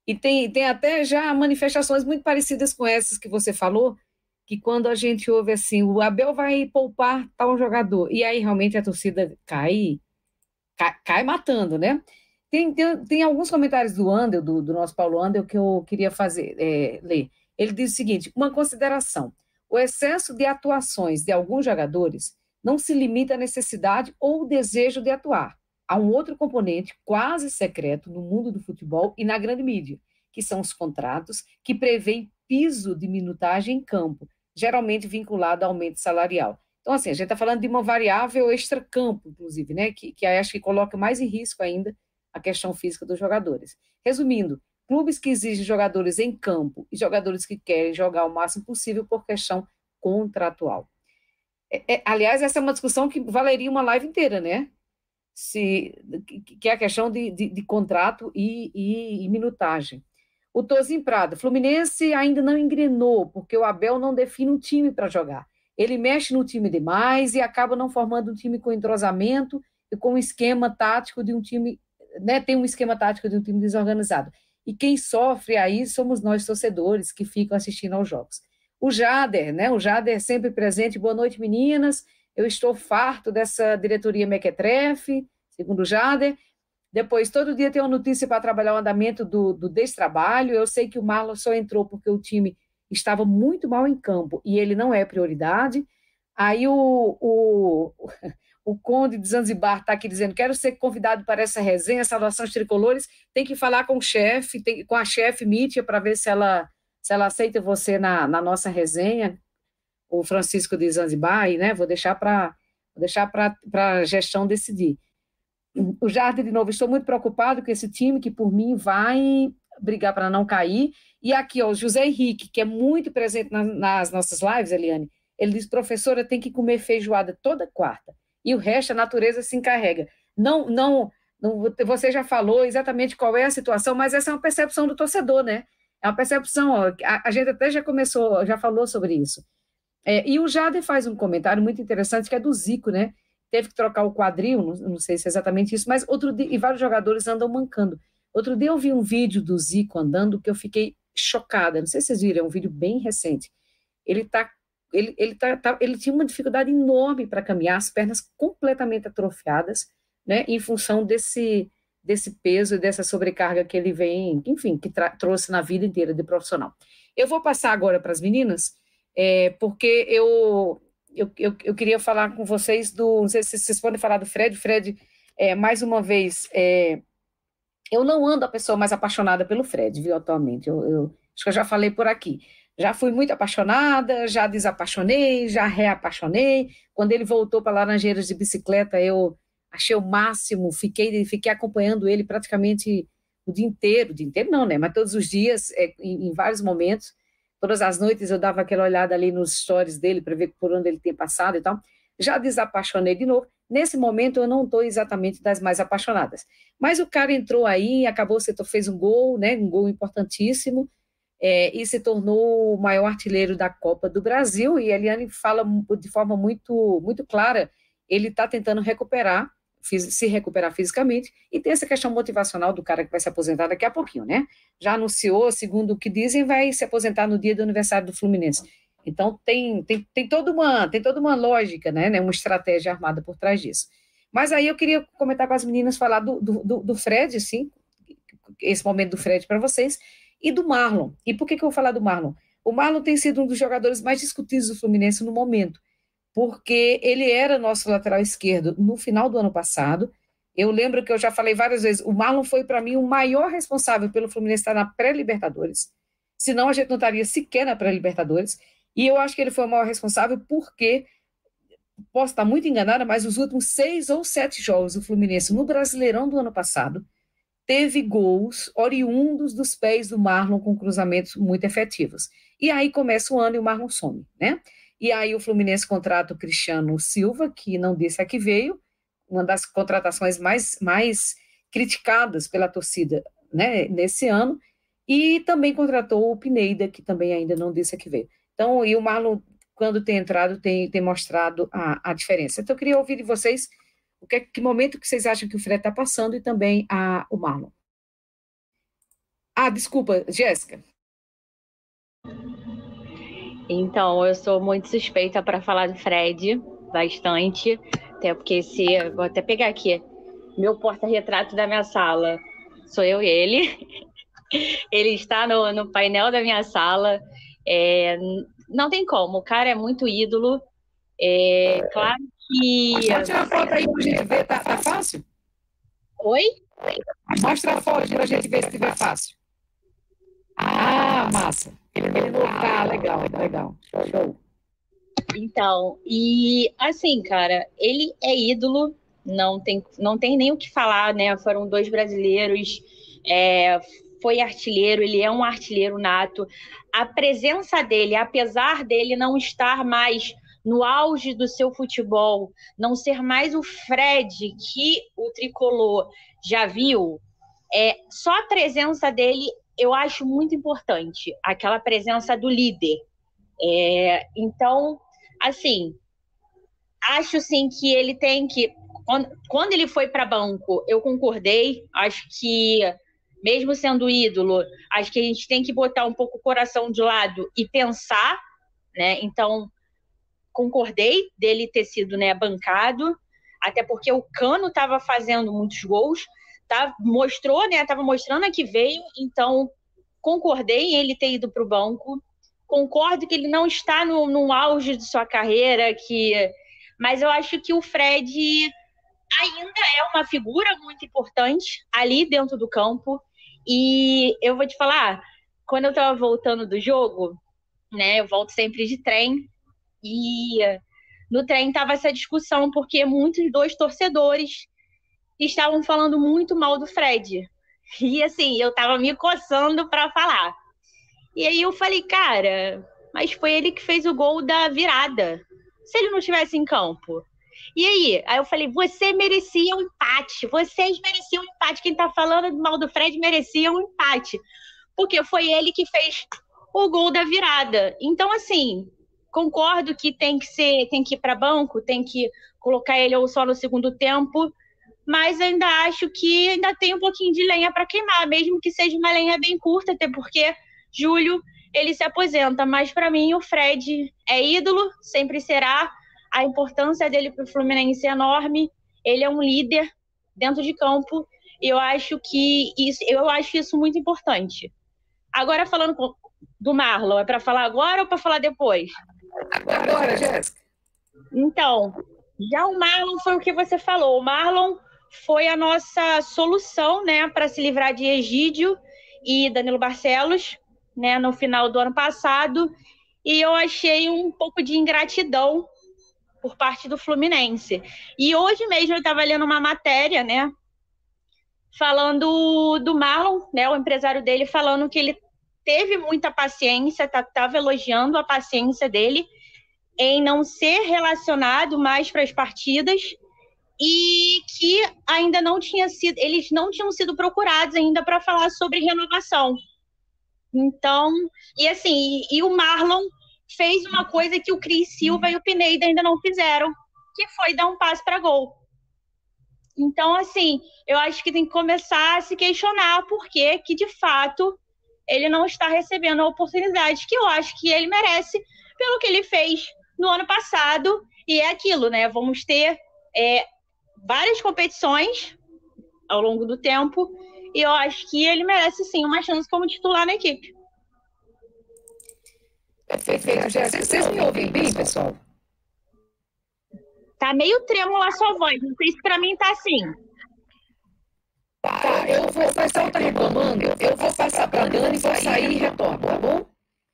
E tem, tem até já manifestações muito parecidas com essas que você falou, que quando a gente ouve assim, o Abel vai poupar tal jogador, e aí realmente a torcida cai, cai, cai matando, né? Tem, tem, tem, alguns comentários do Andel, do, do, nosso Paulo Andel, que eu queria fazer, é, ler. Ele diz o seguinte: uma consideração. O excesso de atuações de alguns jogadores não se limita à necessidade ou desejo de atuar. Há um outro componente quase secreto no mundo do futebol e na grande mídia, que são os contratos que prevêem piso de minutagem em campo, geralmente vinculado ao aumento salarial. Então, assim, a gente está falando de uma variável extra-campo, inclusive, né? Que, que acho que coloca mais em risco ainda a questão física dos jogadores. Resumindo, clubes que exigem jogadores em campo e jogadores que querem jogar o máximo possível por questão contratual. É, é, aliás, essa é uma discussão que valeria uma live inteira, né? Se, que é a questão de, de, de contrato e, e, e, minutagem. O Tozinho Prado, Fluminense ainda não engrenou, porque o Abel não define um time para jogar. Ele mexe no time demais e acaba não formando um time com entrosamento e com um esquema tático de um time, né? Tem um esquema tático de um time desorganizado. E quem sofre aí somos nós, torcedores, que ficam assistindo aos jogos. O Jader, né? O Jader sempre presente. Boa noite, meninas. Eu estou farto dessa diretoria mequetrefe, segundo Jader. Depois, todo dia tem uma notícia para trabalhar o andamento do, do destrabalho. Eu sei que o Marlon só entrou porque o time estava muito mal em campo e ele não é prioridade. Aí o, o, o Conde de Zanzibar está aqui dizendo: quero ser convidado para essa resenha, Saudações Tricolores. Tem que falar com o chefe, com a chefe Mítia, para ver se ela, se ela aceita você na, na nossa resenha, o Francisco de Zanzibar, e né, vou deixar para deixar para a gestão decidir. O Jardim, de novo, estou muito preocupado com esse time que, por mim, vai brigar para não cair. E aqui, ó, o José Henrique, que é muito presente na, nas nossas lives, Eliane, ele diz: professora, tem que comer feijoada toda quarta e o resto a natureza se encarrega. Não, não, não, você já falou exatamente qual é a situação, mas essa é uma percepção do torcedor, né? É uma percepção, ó, a, a, gente até já começou, já falou sobre isso. É, e o Jader faz um comentário muito interessante que é do Zico, né? Teve que trocar o quadril, não, não sei se é exatamente isso, mas outro dia, e vários jogadores andam mancando. Outro dia eu vi um vídeo do Zico andando que eu fiquei chocada. Não sei se vocês viram, é um vídeo bem recente. Ele está ele, ele, tá, tá, ele tinha uma dificuldade enorme para caminhar, as pernas completamente atrofiadas, né, em função desse, desse peso e dessa sobrecarga que ele vem, enfim, que trouxe na vida inteira de profissional. Eu vou passar agora para as meninas, é, porque eu, eu, eu, eu, queria falar com vocês do. Não sei se vocês podem falar do Fred. Fred, é, mais uma vez, é, eu não ando a pessoa mais apaixonada pelo Fred, viu, atualmente. Eu, eu, acho que eu já falei por aqui. Já fui muito apaixonada, já desapaixonei, já reapaixonei. Quando ele voltou para Laranjeiras de bicicleta, eu achei o máximo, fiquei, fiquei acompanhando ele praticamente o dia inteiro, o dia inteiro não, né? Mas todos os dias, é, em, em, vários momentos, todas as noites eu dava aquela olhada ali nos stories dele para ver por onde ele tem passado e tal. Já desapaixonei de novo. Nesse momento eu não estou exatamente das mais apaixonadas. Mas o cara entrou aí, acabou, fez um gol, né? Um gol importantíssimo é, e se tornou o maior artilheiro da Copa do Brasil. E a Eliane fala de forma muito, muito clara: ele está tentando recuperar, se recuperar fisicamente, e tem essa questão motivacional do cara que vai se aposentar daqui a pouquinho, né? Já anunciou, segundo o que dizem, vai se aposentar no dia do aniversário do Fluminense. Então, tem, tem, tem, toda, uma, tem toda uma lógica, né, né, uma estratégia armada por trás disso. Mas aí eu queria comentar com as meninas, falar do, do, do Fred, sim, esse momento do Fred para vocês, e do Marlon. E por que, que eu vou falar do Marlon? O Marlon tem sido um dos jogadores mais discutidos do Fluminense no momento, porque ele era nosso lateral esquerdo no final do ano passado. Eu lembro que eu já falei várias vezes, o Marlon foi para mim o maior responsável pelo Fluminense estar na pré-Libertadores. Senão a gente não estaria sequer na pré-Libertadores. E eu acho que ele foi o maior responsável porque, posso estar muito enganada, mas os últimos seis ou sete jogos do Fluminense no Brasileirão do ano passado teve gols oriundos dos pés do Marlon com cruzamentos muito efetivos. E aí começa o ano e o Marlon some, né? E aí o Fluminense contrata o Cristiano Silva, que não disse a que veio, uma das contratações mais, mais criticadas pela torcida né, nesse ano, e também contratou o Pineida, que também ainda não disse a que veio. Então, e o Marlon, quando tem entrado, tem, tem mostrado a, a diferença. Então, eu queria ouvir de vocês o que, que momento que vocês acham que o Fred está passando e também a, o Marlon. Ah, desculpa, Jéssica. Então, eu sou muito suspeita para falar do Fred, bastante, até porque se vou até pegar aqui meu porta-retrato da minha sala, sou eu e ele. ele está no, no painel da minha sala. É, não tem como, o cara é muito ídolo. É, claro que. Tirar a foto aí pra gente ver, tá, tá fácil? Oi? Mostra a foto pra gente ver se tiver fácil. Ah, massa. Ele não tá legal, legal. Show. Então, e assim, cara, ele é ídolo, não tem, não tem nem o que falar, né? Foram dois brasileiros, é, foi artilheiro, ele é um artilheiro nato. A presença dele, apesar dele não estar mais no auge do seu futebol, não ser mais o Fred que o tricolor já viu, é só a presença dele eu acho muito importante, aquela presença do líder. É, então, assim, acho sim que ele tem que quando, quando ele foi para banco, eu concordei. Acho que mesmo sendo ídolo, acho que a gente tem que botar um pouco o coração de lado e pensar, né? Então, concordei dele ter sido né, bancado, até porque o Cano estava fazendo muitos gols, tá, mostrou, né? Estava mostrando a que veio, então concordei em ele ter ido para o banco. Concordo que ele não está no, no auge de sua carreira, que, mas eu acho que o Fred ainda é uma figura muito importante ali dentro do campo. E eu vou te falar, quando eu estava voltando do jogo, né, eu volto sempre de trem, e no trem tava essa discussão, porque muitos dois torcedores estavam falando muito mal do Fred. E assim, eu tava me coçando para falar. E aí eu falei, cara, mas foi ele que fez o gol da virada. Se ele não estivesse em campo, e aí? Aí eu falei, você merecia um empate. Vocês mereciam um empate. Quem tá falando mal do Fred merecia um empate. Porque foi ele que fez o gol da virada. Então, assim, concordo que tem que ser, tem que ir para banco, tem que colocar ele ou só no segundo tempo, mas ainda acho que ainda tem um pouquinho de lenha para queimar, mesmo que seja uma lenha bem curta, até porque julho ele se aposenta. Mas para mim o Fred é ídolo, sempre será a importância dele para o Fluminense é enorme. Ele é um líder dentro de campo eu acho que isso, eu acho isso muito importante. Agora falando do Marlon, é para falar agora ou para falar depois? Agora, Jéssica. Então, já o Marlon foi o que você falou. O Marlon foi a nossa solução, né, para se livrar de Egídio e Danilo Barcelos, né, no final do ano passado. E eu achei um pouco de ingratidão por parte do Fluminense. E hoje mesmo eu estava lendo uma matéria, né, falando do Marlon, né, o empresário dele, falando que ele teve muita paciência, estava tá, elogiando a paciência dele em não ser relacionado mais para as partidas e que ainda não tinha sido, eles não tinham sido procurados ainda para falar sobre renovação. Então, e assim, e, e o Marlon fez uma coisa que o Cris Silva e o Pineda ainda não fizeram, que foi dar um passe para gol. Então, assim, eu acho que tem que começar a se questionar por que, que de fato ele não está recebendo a oportunidade que eu acho que ele merece, pelo que ele fez no ano passado. E é aquilo, né? Vamos ter é, várias competições ao longo do tempo. E eu acho que ele merece sim uma chance como titular na equipe. Perfeito, Jéssica. Vocês me ouvem bem, pessoal? Tá meio trêmula a sua voz. Não sei se para mim tá assim. Tá, eu vou, o pessoal tá reclamando, eu vou passar para a Dani, vou sair e retorno, tá bom?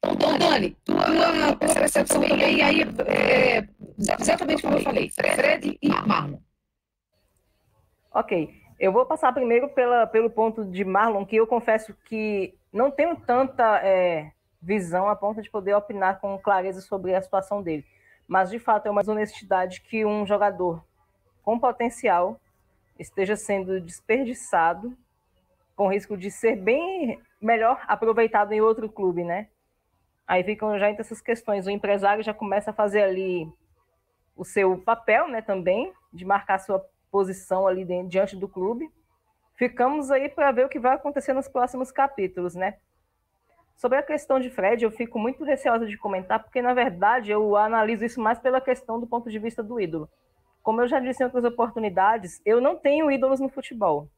Então, Dani, tua, percepção também aí, é, exatamente como eu falei, Fred e Marlon. Ok, eu vou passar primeiro pela, pelo ponto de Marlon, que eu confesso que não tenho tanta é, visão a ponto de poder opinar com clareza sobre a situação dele. Mas, de fato, é uma desonestidade que um jogador com potencial esteja sendo desperdiçado, com risco de ser bem melhor aproveitado em outro clube, né? Aí ficam já entre essas questões. O empresário já começa a fazer ali o seu papel, né, também, de marcar sua posição ali dentro, diante do clube. Ficamos aí para ver o que vai acontecer nos próximos capítulos, né? Sobre a questão de Fred, eu fico muito receosa de comentar, porque na verdade eu analiso isso mais pela questão do ponto de vista do ídolo. Como eu já disse em outras oportunidades, eu não tenho ídolos no futebol.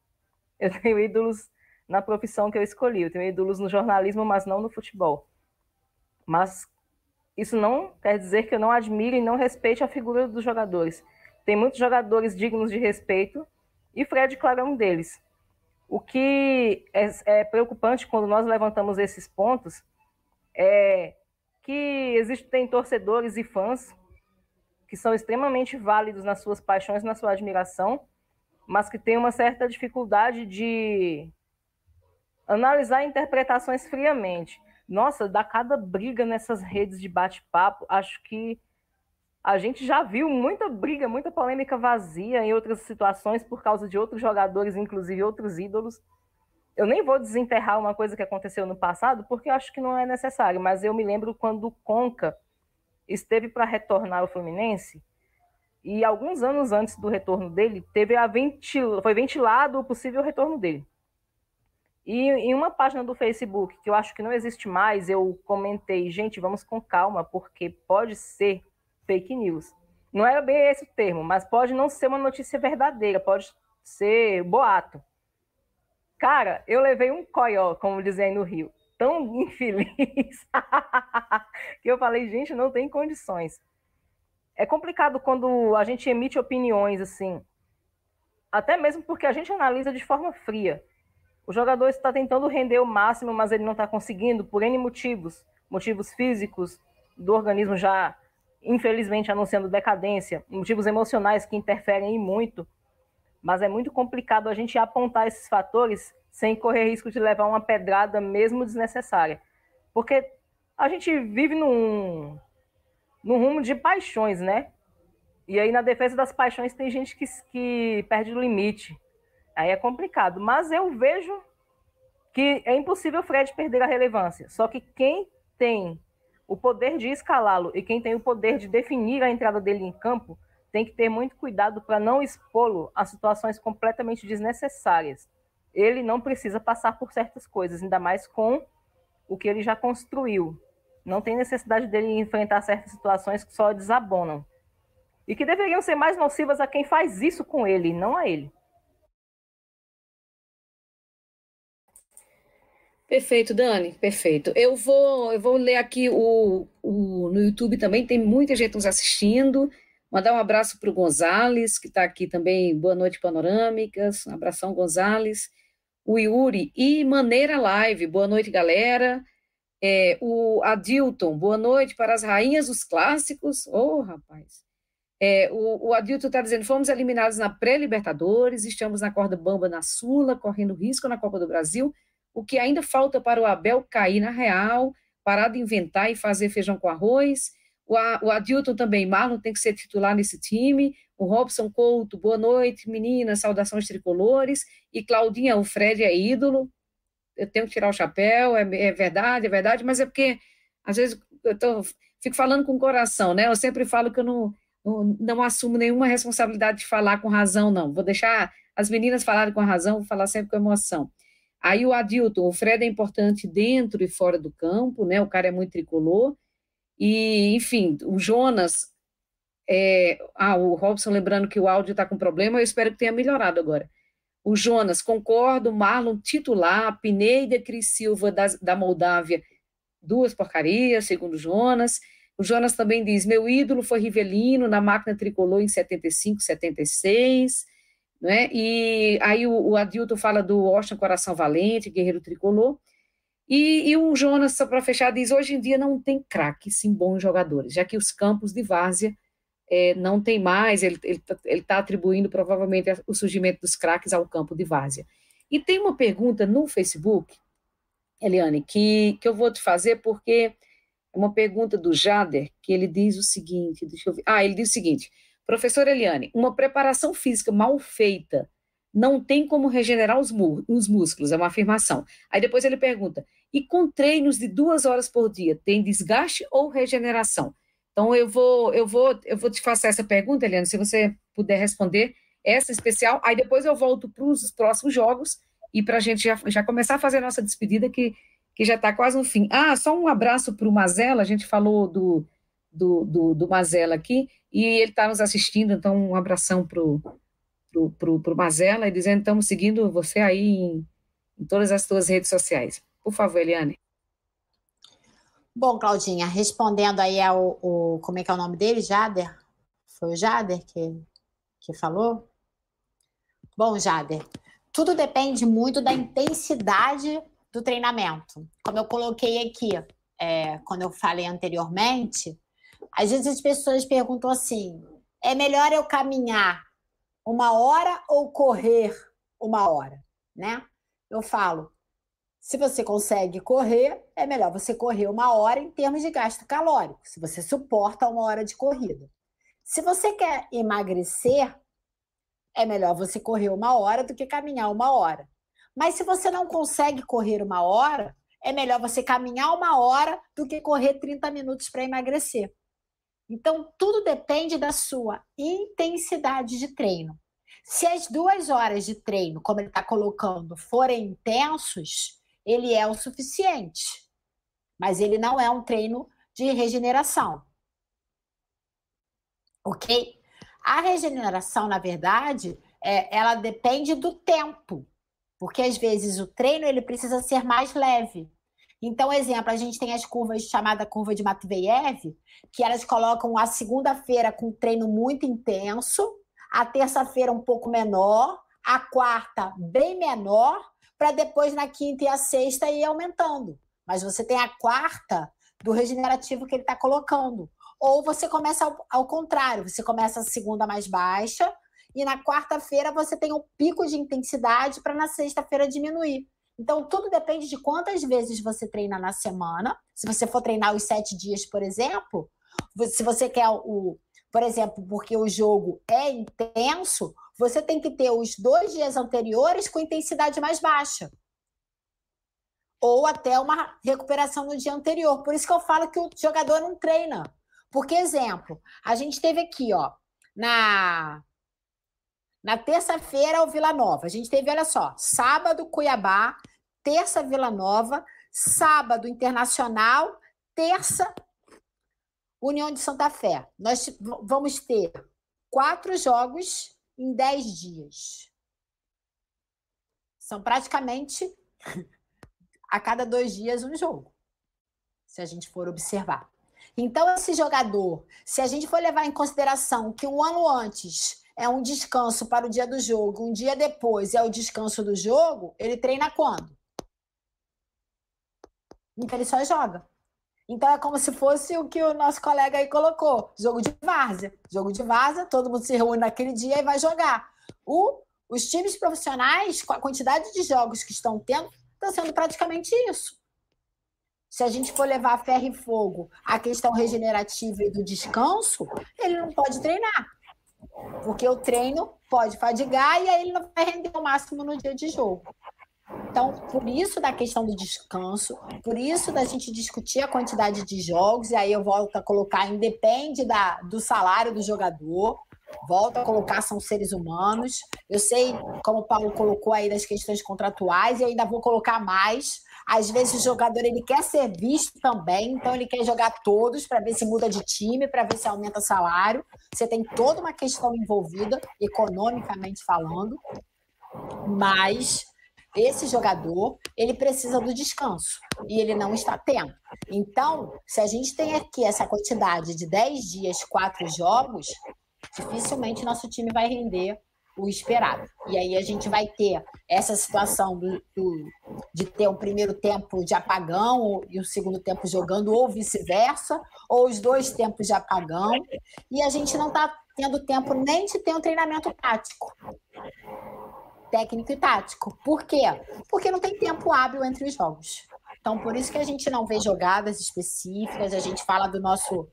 Eu tenho ídolos na profissão que eu escolhi. Eu tenho ídolos no jornalismo, mas não no futebol. Mas isso não quer dizer que eu não admire e não respeite a figura dos jogadores. Tem muitos jogadores dignos de respeito e Fred, claro, é um deles. O que é, é preocupante quando nós levantamos esses pontos é que existem torcedores e fãs que são extremamente válidos nas suas paixões, na sua admiração, mas que têm uma certa dificuldade de analisar interpretações friamente. Nossa, dá cada briga nessas redes de bate-papo. Acho que a gente já viu muita briga, muita polêmica vazia em outras situações por causa de outros jogadores, inclusive outros ídolos. Eu nem vou desenterrar uma coisa que aconteceu no passado, porque acho que não é necessário, mas eu me lembro quando o Conca esteve para retornar ao Fluminense e alguns anos antes do retorno dele, teve a ventil... foi ventilado o possível retorno dele. E em uma página do Facebook, que eu acho que não existe mais, eu comentei, gente, vamos com calma, porque pode ser fake news. Não era bem esse o termo, mas pode não ser uma notícia verdadeira, pode ser boato. Cara, eu levei um coió, como dizem no Rio tão infeliz que eu falei, gente, não tem condições. É complicado quando a gente emite opiniões assim, até mesmo porque a gente analisa de forma fria. O jogador está tentando render o máximo, mas ele não está conseguindo por N motivos, motivos físicos do organismo já infelizmente anunciando decadência, motivos emocionais que interferem em muito, mas é muito complicado a gente apontar esses fatores sem correr risco de levar uma pedrada mesmo desnecessária. Porque a gente vive num, num rumo de paixões, né? E aí na defesa das paixões tem gente que, que perde o limite. Aí é complicado. Mas eu vejo que é impossível o Fred perder a relevância. Só que quem tem o poder de escalá-lo e quem tem o poder de definir a entrada dele em campo tem que ter muito cuidado para não expô-lo a situações completamente desnecessárias ele não precisa passar por certas coisas, ainda mais com o que ele já construiu. Não tem necessidade dele enfrentar certas situações que só desabonam. E que deveriam ser mais nocivas a quem faz isso com ele, não a ele. Perfeito, Dani, perfeito. Eu vou, eu vou ler aqui o, o, no YouTube também, tem muita gente nos assistindo. Mandar um abraço para o Gonzales, que está aqui também. Boa noite, Panorâmicas. Um abração, Gonzales o Yuri e Maneira Live. Boa noite, galera. É, o Adilton, boa noite para as rainhas dos clássicos. Ô, oh, rapaz. É, o, o Adilton está dizendo: fomos eliminados na pré-Libertadores, estamos na corda bamba na Sula, correndo risco na Copa do Brasil. O que ainda falta para o Abel cair na real, parar de inventar e fazer feijão com arroz. O, o Adilton também, Marlon tem que ser titular nesse time. O Robson Couto, boa noite, meninas, saudações tricolores. E Claudinha, o Fred é ídolo. Eu tenho que tirar o chapéu, é, é verdade, é verdade, mas é porque, às vezes, eu tô, fico falando com o coração, né? Eu sempre falo que eu não, não, não assumo nenhuma responsabilidade de falar com razão, não. Vou deixar as meninas falarem com razão, vou falar sempre com emoção. Aí o Adilton, o Fred é importante dentro e fora do campo, né? O cara é muito tricolor. E, enfim, o Jonas. É... Ah, o Robson lembrando que o áudio está com problema, eu espero que tenha melhorado agora. O Jonas, concordo, Marlon titular, Pineida, Cris Silva da, da Moldávia, duas porcarias, segundo o Jonas. O Jonas também diz: meu ídolo foi Rivelino na máquina tricolor em 75, 76. Né? E aí o, o Adilto fala do Washington Coração Valente, Guerreiro Tricolor. E, e o Jonas, só para fechar, diz: hoje em dia não tem craques, sim bons jogadores, já que os campos de várzea é, não tem mais, ele está tá atribuindo provavelmente o surgimento dos craques ao campo de várzea. E tem uma pergunta no Facebook, Eliane, que, que eu vou te fazer porque é uma pergunta do Jader, que ele diz o seguinte, deixa eu ver. Ah, ele diz o seguinte: professor Eliane, uma preparação física mal feita não tem como regenerar os, os músculos, é uma afirmação. Aí depois ele pergunta: e com treinos de duas horas por dia, tem desgaste ou regeneração? Então eu vou, eu vou, eu vou te fazer essa pergunta, Eliane, se você puder responder essa especial, aí depois eu volto para os próximos jogos e para a gente já, já começar a fazer a nossa despedida, que que já está quase no fim. Ah, só um abraço para o Mazela, a gente falou do, do, do, do Mazela aqui, e ele está nos assistindo, então um abração para o pro, pro, pro Mazela, e dizendo, estamos seguindo você aí em, em todas as suas redes sociais. Por favor, Eliane. Bom, Claudinha, respondendo aí ao, o, como é que é o nome dele, Jader? Foi o Jader que, que falou? Bom, Jader, tudo depende muito da intensidade do treinamento. Como eu coloquei aqui, é, quando eu falei anteriormente, às vezes as pessoas perguntam assim: é melhor eu caminhar uma hora ou correr uma hora, né? Eu falo, se você consegue correr, é melhor você correr uma hora em termos de gasto calórico, se você suporta uma hora de corrida. Se você quer emagrecer, é melhor você correr uma hora do que caminhar uma hora. Mas se você não consegue correr uma hora, é melhor você caminhar uma hora do que correr 30 minutos para emagrecer. Então, tudo depende da sua intensidade de treino. Se as duas horas de treino, como ele está colocando, forem intensos, ele é o suficiente. Mas ele não é um treino de regeneração. Ok? A regeneração, na verdade, é, ela depende do tempo. Porque às vezes o treino ele precisa ser mais leve. Então, exemplo, a gente tem as curvas chamada curva de Matveyev, que elas colocam a segunda-feira com treino muito intenso, a terça-feira um pouco menor, a quarta bem menor, para depois na quinta e a sexta ir aumentando. Mas você tem a quarta do regenerativo que ele está colocando. Ou você começa ao, ao contrário, você começa a segunda mais baixa, e na quarta-feira você tem um pico de intensidade para na sexta-feira diminuir. Então, tudo depende de quantas vezes você treina na semana. Se você for treinar os sete dias, por exemplo, se você quer o, por exemplo, porque o jogo é intenso, você tem que ter os dois dias anteriores com intensidade mais baixa. Ou até uma recuperação no dia anterior. Por isso que eu falo que o jogador não treina. Porque, exemplo, a gente teve aqui, ó, na na terça-feira, o Vila Nova. A gente teve, olha só, sábado, Cuiabá, terça, Vila Nova, sábado, Internacional, terça, União de Santa Fé. Nós vamos ter quatro jogos em dez dias. São praticamente a cada dois dias um jogo, se a gente for observar. Então, esse jogador, se a gente for levar em consideração que um ano antes é um descanso para o dia do jogo, um dia depois é o descanso do jogo, ele treina quando? Então ele só joga. Então é como se fosse o que o nosso colega aí colocou: jogo de várzea. Jogo de várzea, todo mundo se reúne naquele dia e vai jogar. O, os times profissionais, com a quantidade de jogos que estão tendo, estão sendo praticamente isso. Se a gente for levar ferro e fogo a questão regenerativa e do descanso, ele não pode treinar. Porque o treino pode fadigar e aí ele não vai render o máximo no dia de jogo. Então, por isso da questão do descanso, por isso da gente discutir a quantidade de jogos, e aí eu volto a colocar, independe da, do salário do jogador, volto a colocar, são seres humanos. Eu sei, como o Paulo colocou aí, das questões contratuais, e eu ainda vou colocar mais Às vezes o jogador ele quer ser visto também, então ele quer jogar todos para ver se muda de time, para ver se aumenta salário. Você tem toda uma questão envolvida, economicamente falando, mas esse jogador ele precisa do descanso e ele não está tendo. Então, se a gente tem aqui essa quantidade de 10 dias, quatro jogos, dificilmente nosso time vai render o esperado. E aí a gente vai ter essa situação do, do, de ter um primeiro tempo de apagão e o um segundo tempo jogando, ou vice-versa, ou os dois tempos de apagão, e a gente não está tendo tempo nem de ter um treinamento tático. Técnico e tático. Por quê? Porque não tem tempo hábil entre os jogos. Então, por isso que a gente não vê jogadas específicas, a gente fala do nosso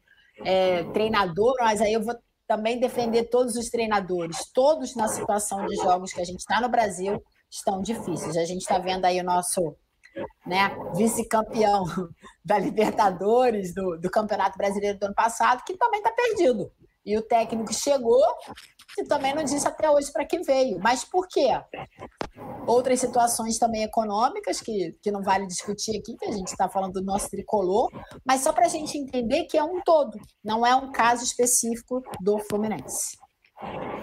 é, treinador, mas aí eu vou também defender todos os treinadores. Todos na situação de jogos que a gente está no Brasil estão difíceis. A gente está vendo aí o nosso né, vice-campeão da Libertadores, do, do Campeonato Brasileiro do ano passado, que também está perdido. E o técnico chegou também não disse até hoje para que veio. Mas por quê? Outras situações também econômicas, que, que não vale discutir aqui, que a gente está falando do nosso tricolor, mas só para a gente entender que é um todo, não é um caso específico do Fluminense.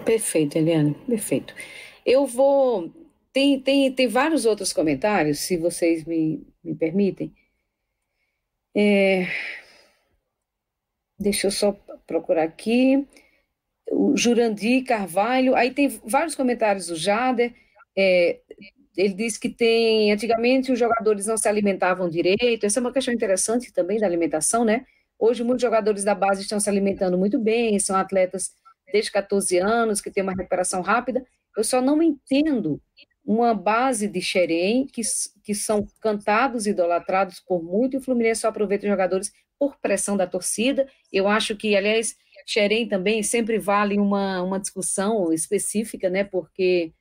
Perfeito, Eliane, perfeito. Eu vou. Tem, tem, tem vários outros comentários, se vocês me, me permitem. É... Deixa eu só procurar aqui o Jurandir Carvalho, aí tem vários comentários do Jader, é, ele diz que tem, antigamente os jogadores não se alimentavam direito, essa é uma questão interessante também da alimentação, né? Hoje muitos jogadores da base estão se alimentando muito bem, são atletas desde 14 anos, que têm uma recuperação rápida, eu só não entendo uma base de Xerém, que, que são cantados idolatrados por muito, e o Fluminense só aproveita os jogadores por pressão da torcida, eu acho que, aliás, Xerém também sempre vale uma, uma discussão específica, né? Porque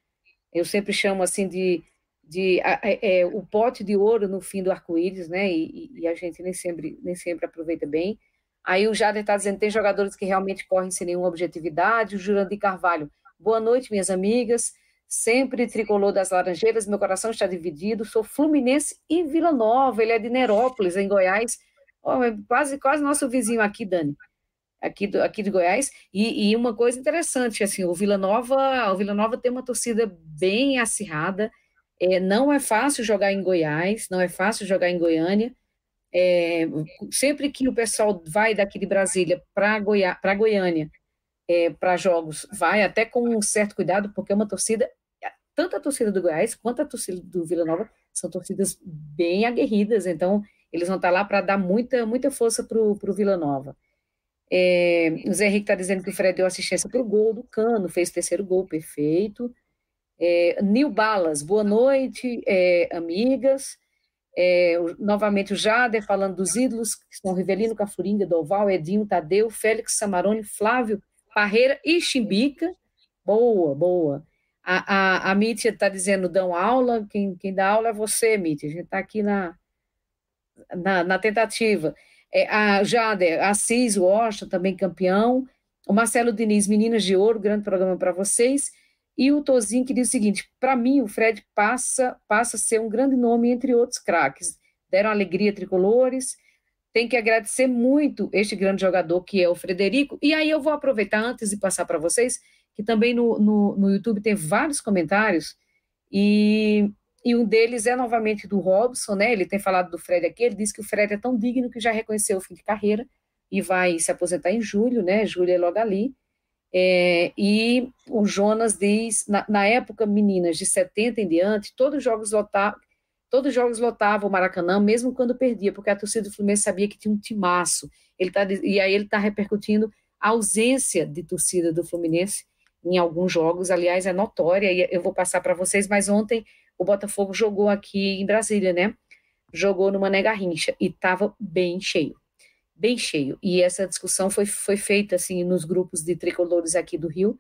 eu sempre chamo assim de, de é, é, o pote de ouro no fim do arco-íris, né? E, e, a gente nem sempre, nem sempre aproveita bem. Aí o Jader está dizendo tem jogadores que realmente correm sem nenhuma objetividade. O Jurandir Carvalho, boa noite, minhas amigas. Sempre tricolor das Laranjeiras, meu coração está dividido. Sou Fluminense e Vila Nova, ele é de Nerópolis, em Goiás. Oh, quase, quase nosso vizinho aqui, Dani aqui, do, aqui de Goiás. E, e, uma coisa interessante, assim, o Vila Nova, o Vila Nova tem uma torcida bem acirrada. É, não é fácil jogar em Goiás, não é fácil jogar em Goiânia. É, sempre que o pessoal vai daqui de Brasília para Goiá, Goiânia é, para jogos, vai até com um certo cuidado, porque é uma torcida, tanto a torcida do Goiás quanto a torcida do Vila Nova são torcidas bem aguerridas, então eles vão estar lá para dar muita, muita força para o Vila Nova. É, o Zé Henrique está dizendo que o Fred deu assistência para o gol do Cano, fez o terceiro gol, perfeito. É, Nil Balas, boa noite, é, amigas. É, novamente o Jader falando dos ídolos, que são Rivelino, Cafuringa, Doval, Edinho, Tadeu, Félix Samarone, Flávio, Parreira e Chimbica. Boa, boa. A, a, a Mítia está dizendo, dão aula, quem, quem dá aula é você, Mítia, a gente está aqui na, na, na tentativa é, a Jader, Assis Washington, também campeão, o Marcelo Diniz, Meninas de Ouro, grande programa para vocês, e o Tozinho que diz o seguinte, para mim o Fred passa, passa a ser um grande nome entre outros craques, deram alegria tricolores, tem que agradecer muito este grande jogador que é o Frederico, e aí eu vou aproveitar antes de passar para vocês, que também no, no, no YouTube tem vários comentários, e e um deles é novamente do Robson, né? Ele tem falado do Fred aqui, ele diz que o Fred é tão digno que já reconheceu o fim de carreira e vai se aposentar em julho, né? Julho é logo ali. É, e o Jonas diz, na, na, época, meninas, de 70 em diante, todos os jogos lotavam, todos os jogos lotavam o Maracanã, mesmo quando perdia, porque a torcida do Fluminense sabia que tinha um timaço. Ele tá, e aí ele está repercutindo a ausência de torcida do Fluminense em alguns jogos, aliás, é notória, e eu vou passar para vocês, mas ontem o Botafogo jogou aqui em Brasília, né? Jogou no Mané Garrincha e estava bem cheio, bem cheio. E essa discussão foi, foi feita assim nos grupos de tricolores aqui do Rio,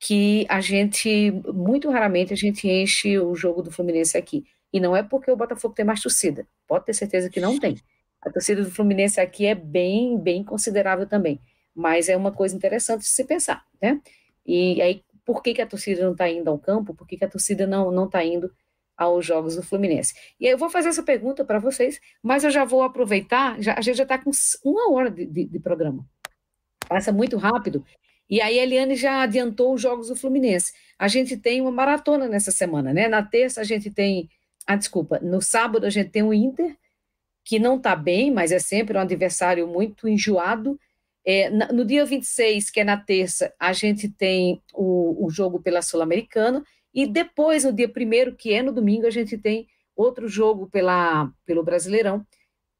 que a gente, muito raramente, a gente enche o jogo do Fluminense aqui. E não é porque o Botafogo tem mais torcida, pode ter certeza que não tem. A torcida do Fluminense aqui é bem, bem considerável também. Mas é uma coisa interessante de se pensar, né? E aí, por que, que a torcida não está indo ao campo? Por que, que a torcida não está indo aos jogos do Fluminense. E eu vou fazer essa pergunta para vocês, mas eu já vou aproveitar, já, a gente já está com uma hora de, de, de, programa. Passa muito rápido. E aí a Eliane já adiantou os jogos do Fluminense. A gente tem uma maratona nessa semana, né? Na terça a gente tem. Ah, desculpa, no sábado a gente tem o Inter, que não está bem, mas é sempre um adversário muito enjoado. É, no dia 26, que é na terça, a gente tem o, o jogo pela Sul-Americana, e depois, no dia primeiro, que é no domingo, a gente tem outro jogo pela, pelo Brasileirão,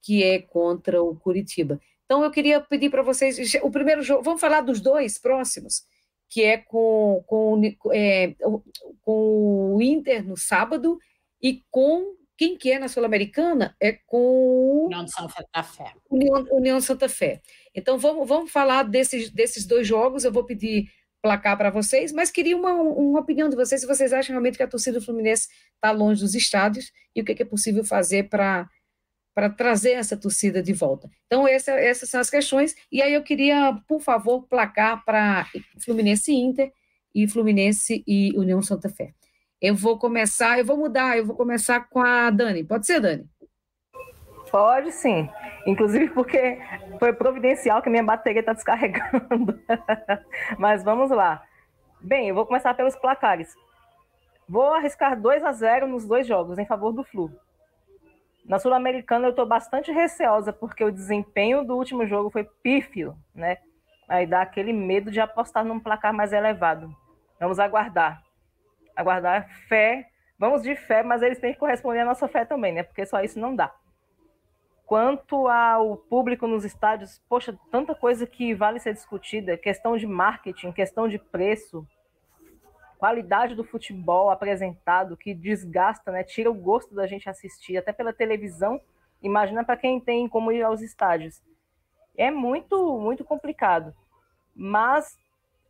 que é contra o Curitiba. Então, eu queria pedir para vocês, o primeiro jogo, vamos falar dos dois próximos, que é com, com, é, com o Inter no sábado e com quem que é na Sul-Americana? É com União Santa Fé. União, União Santa Fé. Então, vamos, vamos falar desses, desses dois jogos. Eu vou pedir placar para vocês, mas queria uma, uma opinião de vocês, se vocês acham realmente que a torcida do Fluminense está longe dos estádios e o que é, possível fazer para para trazer essa torcida de volta. Então, essa, essas são as questões. E aí eu queria, por favor, placar para Fluminense e Inter e Fluminense e União Santa Fé. Eu vou começar, eu vou mudar, eu vou começar com a Dani. Pode ser, Dani? Pode sim. Inclusive porque foi providencial que minha bateria está descarregando. Mas vamos lá. Bem, eu vou começar pelos placares. Vou arriscar 2 a 0 nos dois jogos, em favor do Flu. Na Sul-Americana eu estou bastante receosa, porque o desempenho do último jogo foi pífio, né? Aí dá aquele medo de apostar num placar mais elevado. Vamos aguardar. Aguardar fé. Vamos de fé, mas eles têm que corresponder à nossa fé também, né? Porque só isso não dá. Quanto ao público nos estádios, poxa, tanta coisa que vale ser discutida, questão de marketing, questão de preço, qualidade do futebol apresentado que desgasta, né, tira o gosto da gente assistir, até pela televisão. Imagina para quem tem como ir aos estádios. É muito, muito complicado. Mas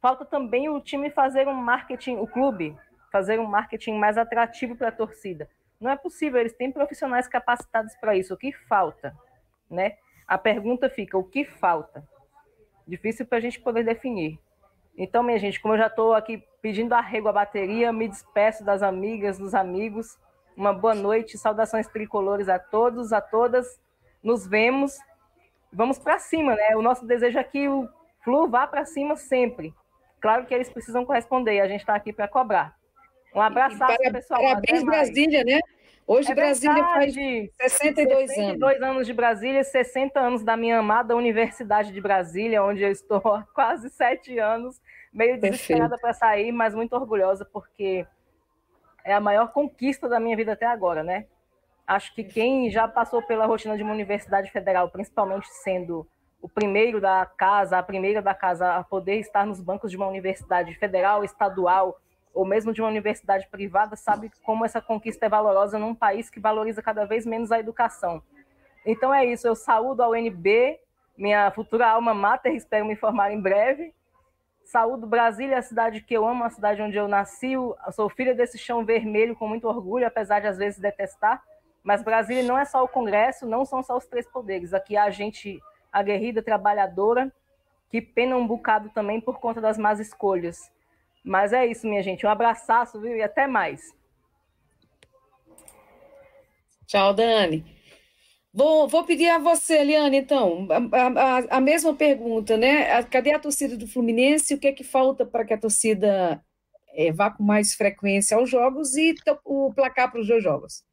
falta também o time fazer um marketing, o clube fazer um marketing mais atrativo para a torcida. Não é possível, eles têm profissionais capacitados para isso. O que falta? Né? A pergunta fica: o que falta? Difícil para a gente poder definir. Então, minha gente, como eu já estou aqui pedindo arrego à bateria, me despeço das amigas, dos amigos. Uma boa noite, saudações tricolores a todos, a todas. Nos vemos. Vamos para cima, né? O nosso desejo é que o Flu vá para cima sempre. Claro que eles precisam corresponder, a gente está aqui para cobrar. Um abraço, pessoal. Parabéns, Brasília, né? Hoje é Brasília faz 62, 62 anos. anos de Brasília, 60 anos da minha amada Universidade de Brasília, onde eu estou há quase sete anos, meio desesperada para sair, mas muito orgulhosa, porque é a maior conquista da minha vida até agora, né? Acho que quem já passou pela rotina de uma universidade federal, principalmente sendo o primeiro da casa, a primeira da casa a poder estar nos bancos de uma universidade federal, estadual, ou mesmo de uma universidade privada, sabe como essa conquista é valorosa num país que valoriza cada vez menos a educação. Então é isso, eu saúdo a UNB, minha futura alma mater, espero me formar em breve. Saúdo Brasília, a cidade que eu amo, a cidade onde eu nasci. Eu sou filha desse chão vermelho com muito orgulho, apesar de às vezes detestar. Mas Brasília não é só o Congresso, não são só os três poderes. Aqui há gente aguerrida, trabalhadora, que pena um bocado também por conta das más escolhas. Mas é isso, minha gente. Um abraço, viu? E até mais. Tchau, Dani. Vou, vou pedir a você, Eliane, então, a, a, a, mesma pergunta, né? Cadê a torcida do Fluminense? O que é que falta para que a torcida é, vá com mais frequência aos jogos e o placar para os dois jogos?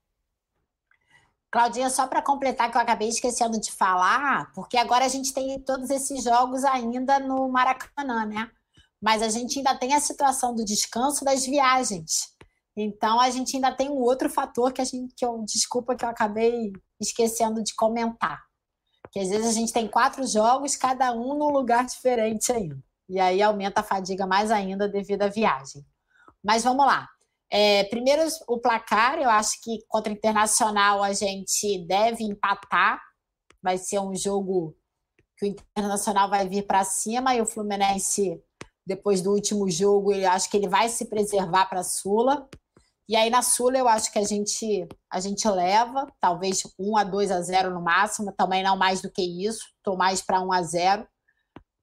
Claudinha, só para completar que eu acabei esquecendo de falar, porque agora a gente tem todos esses jogos ainda no Maracanã, né? Mas a gente ainda tem a situação do descanso das viagens. Então a gente ainda tem um outro fator que a gente que eu desculpa que eu acabei esquecendo de comentar. Que às vezes a gente tem quatro jogos, cada um num lugar diferente ainda. E aí aumenta a fadiga mais ainda devido à viagem. Mas vamos lá. É, primeiro, o placar, eu acho que contra o Internacional a gente deve empatar. Vai ser um jogo que o Internacional vai vir para cima e o Fluminense depois do último jogo, eu acho que ele vai se preservar para a Sula. E aí na Sula eu acho que a gente a gente leva, talvez 1 a 2 a 0 no máximo, também não mais do que isso, estou mais para 1 a 0,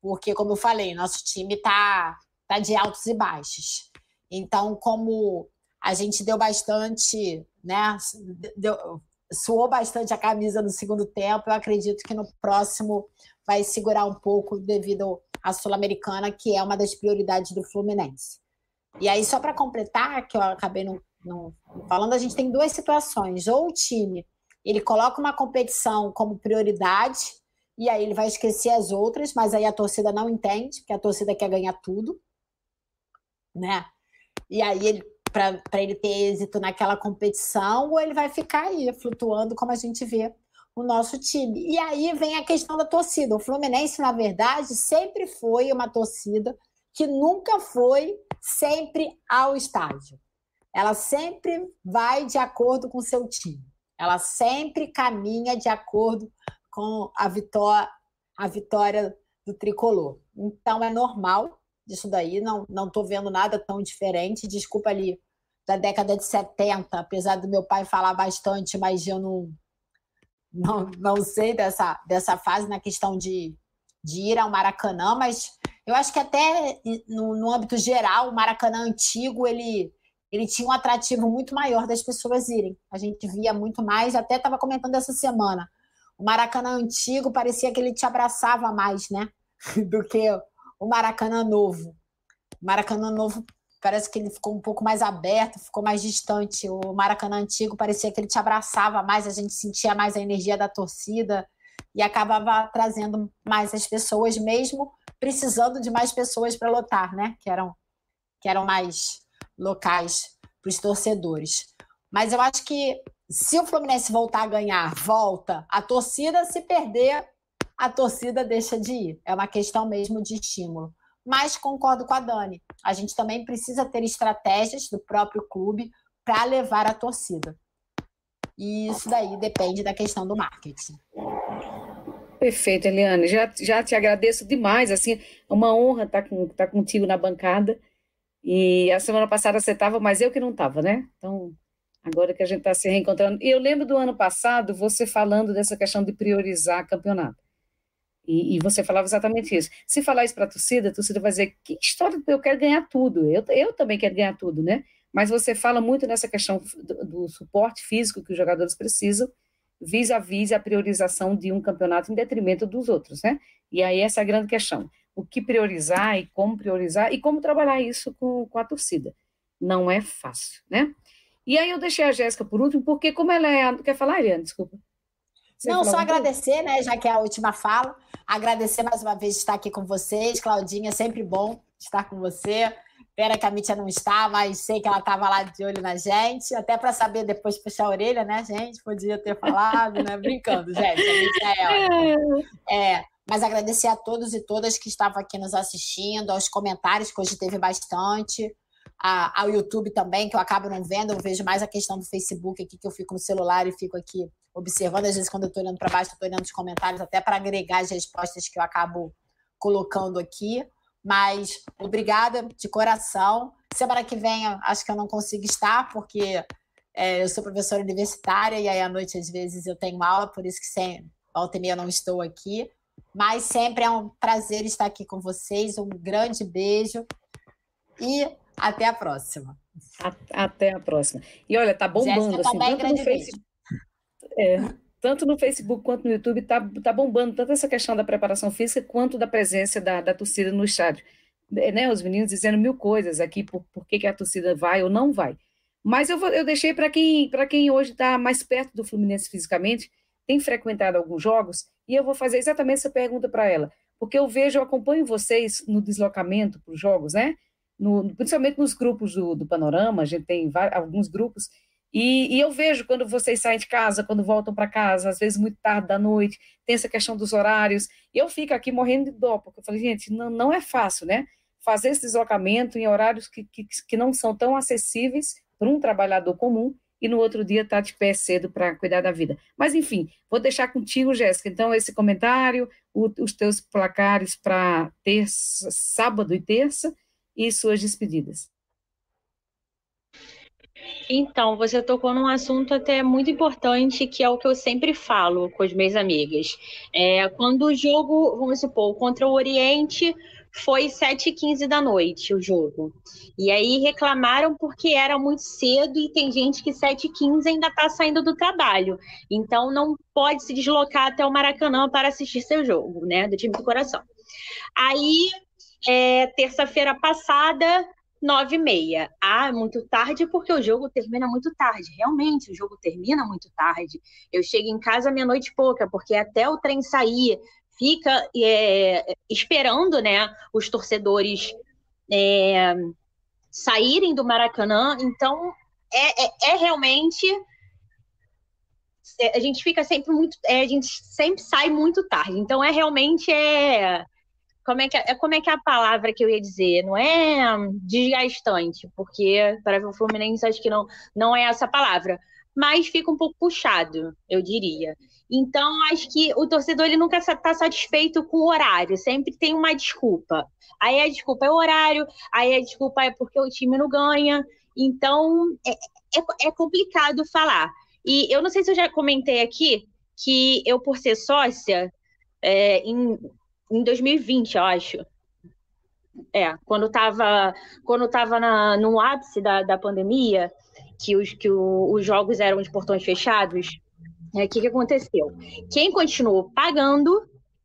porque como eu falei, nosso time tá tá de altos e baixos. Então, como a gente deu bastante né? Deu, suou bastante a camisa no segundo tempo. Eu acredito que no próximo vai segurar um pouco devido à Sul-Americana, que é uma das prioridades do Fluminense. E aí, só para completar, que eu acabei não, não, falando, a gente tem duas situações. Ou o time ele coloca uma competição como prioridade, e aí ele vai esquecer as outras, mas aí a torcida não entende, porque a torcida quer ganhar tudo, né? E aí ele para ele ter êxito naquela competição, ou ele vai ficar aí flutuando como a gente vê o nosso time. E aí vem a questão da torcida. O Fluminense, na verdade, sempre foi uma torcida que nunca foi sempre ao estádio. Ela sempre vai de acordo com o seu time. Ela sempre caminha de acordo com a vitória, a vitória do tricolor. Então é normal disso daí, não não tô vendo nada tão diferente. Desculpa ali da década de 70, apesar do meu pai falar bastante, mas eu não não, não sei dessa, dessa fase na questão de, de ir ao Maracanã, mas eu acho que até no, no âmbito geral, o Maracanã antigo, ele, ele tinha um atrativo muito maior das pessoas irem. A gente via muito mais, até estava comentando essa semana. O Maracanã antigo parecia que ele te abraçava mais, né? Do que o Maracanã novo. O Maracanã novo parece que ele ficou um pouco mais aberto, ficou mais distante. O Maracanã antigo parecia que ele te abraçava mais, a gente sentia mais a energia da torcida e acabava trazendo mais as pessoas, mesmo precisando de mais pessoas para lotar, né? Que eram, que eram mais locais para os torcedores. Mas eu acho que se o Fluminense voltar a ganhar, volta. A torcida, se perder, a torcida deixa de ir. É uma questão mesmo de estímulo mas concordo com a Dani. A gente também precisa ter estratégias do próprio clube para levar a torcida. E isso daí depende da questão do marketing. Perfeito, Eliane. Já, já te agradeço demais. Assim, é uma honra estar, com, estar contigo na bancada. E a semana passada você estava, mas eu que não estava, né? Então, agora que a gente está se reencontrando. E eu lembro do ano passado você falando dessa questão de priorizar campeonato. E, e, você falava exatamente isso. Se falar isso para a torcida, a torcida vai dizer: que história, eu quero ganhar tudo. Eu, eu também quero ganhar tudo, né? Mas você fala muito nessa questão do, do suporte físico que os jogadores precisam, vis-a-vis a priorização de um campeonato em detrimento dos outros, né? E aí essa é a grande questão. O que priorizar e como priorizar e como trabalhar isso com, com a torcida. Não é fácil, né? E aí eu deixei a Jéssica por último, porque como ela é... A... Quer falar, Ariane? Desculpa. Você Não, só agradecer, né, já que é a última fala. Agradecer mais uma vez de estar aqui com vocês. Claudinha, sempre bom estar com você. Pena que a Mítia não está, mas sei que ela estava lá de olho na gente, até para saber depois puxar a orelha, né, gente? Podia ter falado, né? Brincando, gente. A Mítia é, é. Mas agradecer a todos e todas que estavam aqui nos assistindo, aos comentários, que hoje teve bastante, a, ao YouTube também, que eu acabo não vendo, eu vejo mais a questão do Facebook aqui, que eu fico no celular e fico aqui observando, às vezes, quando eu estou olhando para baixo, estou olhando os comentários, até para agregar as respostas que eu acabo colocando aqui. Mas obrigada de coração. Semana que vem, acho que eu não consigo estar, porque é, eu sou professora universitária e aí à noite, às vezes, eu tenho aula, por isso que sem volta e meia não estou aqui. Mas sempre é um prazer estar aqui com vocês. Um grande beijo e até a próxima. Até a próxima. E olha, tá bombando Jéssica, assim, tanto no Facebook. É, tanto no Facebook quanto no YouTube está tá bombando tanto essa questão da preparação física quanto da presença da, da torcida no estádio. É, né, os meninos dizendo mil coisas aqui por, por que, que a torcida vai ou não vai. Mas eu, vou, eu deixei para quem, quem hoje está mais perto do Fluminense fisicamente, tem frequentado alguns jogos, e eu vou fazer exatamente essa pergunta para ela. Porque eu vejo, eu acompanho vocês no deslocamento para os jogos, né? No, principalmente nos grupos do, do Panorama, a gente tem vários, alguns grupos, e, e, eu vejo quando vocês saem de casa, quando voltam para casa, às vezes muito tarde da noite, tem essa questão dos horários. Eu fico aqui morrendo de dó, porque eu falei, gente, não, não é fácil, né? Fazer esse deslocamento em horários que, que, que não são tão acessíveis para um trabalhador comum e no outro dia tá de pé cedo para cuidar da vida. Mas, enfim, vou deixar contigo, Jéssica, então, esse comentário, o, os teus placares para terça, sábado e terça e suas despedidas. Então, você tocou num assunto até muito importante, que é o que eu sempre falo com as minhas amigas. É, quando o jogo, vamos supor, contra o Oriente foi 7h15 da noite o jogo. E aí reclamaram porque era muito cedo e tem gente que 7h15 ainda está saindo do trabalho. Então não pode se deslocar até o Maracanã para assistir seu jogo, né? Do time do coração. Aí, é, terça-feira passada, nove e meia. Ah, é muito tarde porque o jogo termina muito tarde. Realmente, o jogo termina muito tarde. Eu chego em casa meia-noite pouca, porque até o trem sair, fica é, esperando né, os torcedores é, saírem do Maracanã. Então, é, é, é realmente. É, a gente fica sempre muito. É, a gente sempre sai muito tarde. Então, é realmente. É, como é, que, é, como é que é a palavra que eu ia dizer? Não é desgastante, porque para o Fluminense acho que não, não é essa palavra. Mas fica um pouco puxado, eu diria. Então, acho que o torcedor ele nunca está satisfeito com o horário, sempre tem uma desculpa. Aí a desculpa é o horário, aí a desculpa é porque o time não ganha. Então, é, é, é complicado falar. E eu não sei se eu já comentei aqui que eu, por ser sócia, é, em, em 2020, eu acho. É, quando estava quando tava na, no ápice da, da pandemia, que, os, que o, os jogos eram de portões fechados, o é, que, que aconteceu? Quem continuou pagando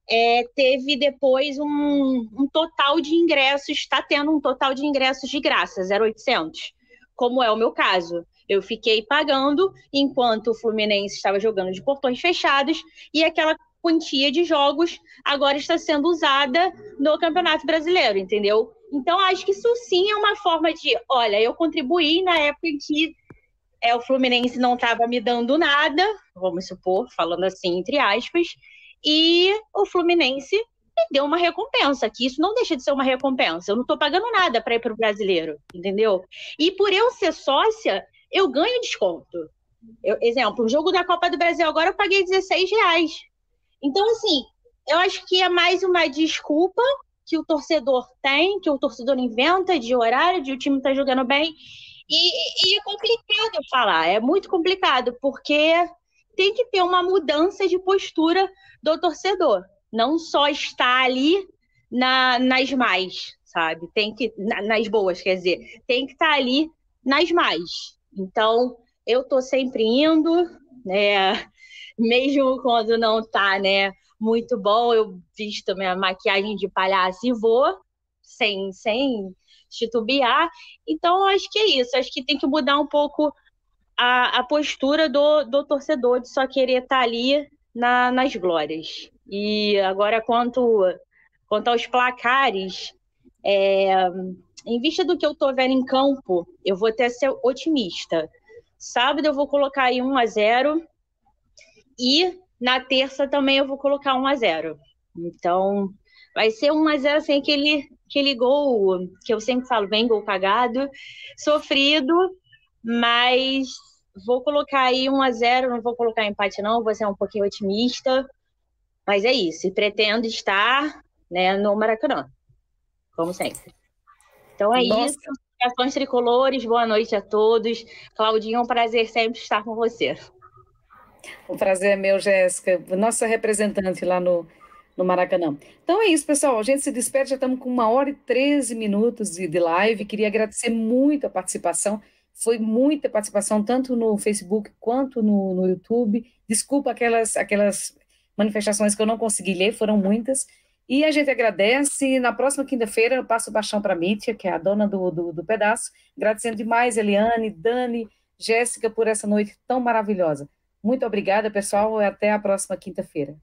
é, teve depois um, um, total de ingressos, está tendo um total de ingressos de graça, 0,800, como é o meu caso. Eu fiquei pagando enquanto o Fluminense estava jogando de portões fechados e aquela quantia de jogos agora está sendo usada no Campeonato Brasileiro, entendeu? Então, acho que isso sim é uma forma de, olha, eu contribuí na época em que é, o Fluminense não estava me dando nada, vamos supor, falando assim, entre aspas, e o Fluminense me deu uma recompensa, que isso não deixa de ser uma recompensa. Eu não estou pagando nada para ir para o brasileiro, entendeu? E por eu ser sócia, eu ganho desconto. Eu, exemplo, o jogo da Copa do Brasil agora eu paguei 16 reais. Então, assim, eu acho que é mais uma desculpa que o torcedor tem, que o torcedor inventa de horário, de o time tá jogando bem, e, e é complicado falar, é muito complicado, porque tem que ter uma mudança de postura do torcedor. Não só estar ali na, nas mais, sabe? Tem que. Na, nas boas, quer dizer, tem que estar ali nas mais. Então, eu tô sempre indo, né? Mesmo quando não tá, né? Muito bom, eu visto minha maquiagem de palhaço e vou, sem, sem titubear. Então, acho que é isso. Acho que tem que mudar um pouco a, a postura do, do torcedor de só querer estar tá ali na, nas glórias. E agora, quanto, quanto aos placares, é, em vista do que eu estou vendo em campo, eu vou até ser otimista. Sábado eu vou colocar aí 1 a 0 e na terça também eu vou colocar 1 a 0 Então, vai ser 1 a 0 sem aquele aquele gol que eu sempre falo, bem gol cagado, sofrido, mas vou colocar aí 1 a 0 não vou colocar empate não, vou ser um pouquinho otimista, mas é isso, e pretendo estar né, no Maracanã, como sempre. Então é Nossa. isso, Ações Tricolores, boa noite a todos. Claudinho, é um prazer sempre estar com você. O prazer é meu, Jéssica, nossa representante lá no no Maracanã. Então é isso, pessoal. A gente se despede, já estamos com uma hora e 13 minutos de, de live. Queria agradecer muito a participação. Foi muita participação, tanto no Facebook quanto no, no YouTube. Desculpa aquelas, aquelas manifestações que eu não consegui ler, foram muitas. E a gente agradece. Na próxima quinta-feira, eu passo o baixão para a Mítia, que é a dona do, do, do pedaço. Agradecendo demais, Eliane, Dani, Jéssica, por essa noite tão maravilhosa. Muito obrigada, pessoal, até a próxima quinta-feira.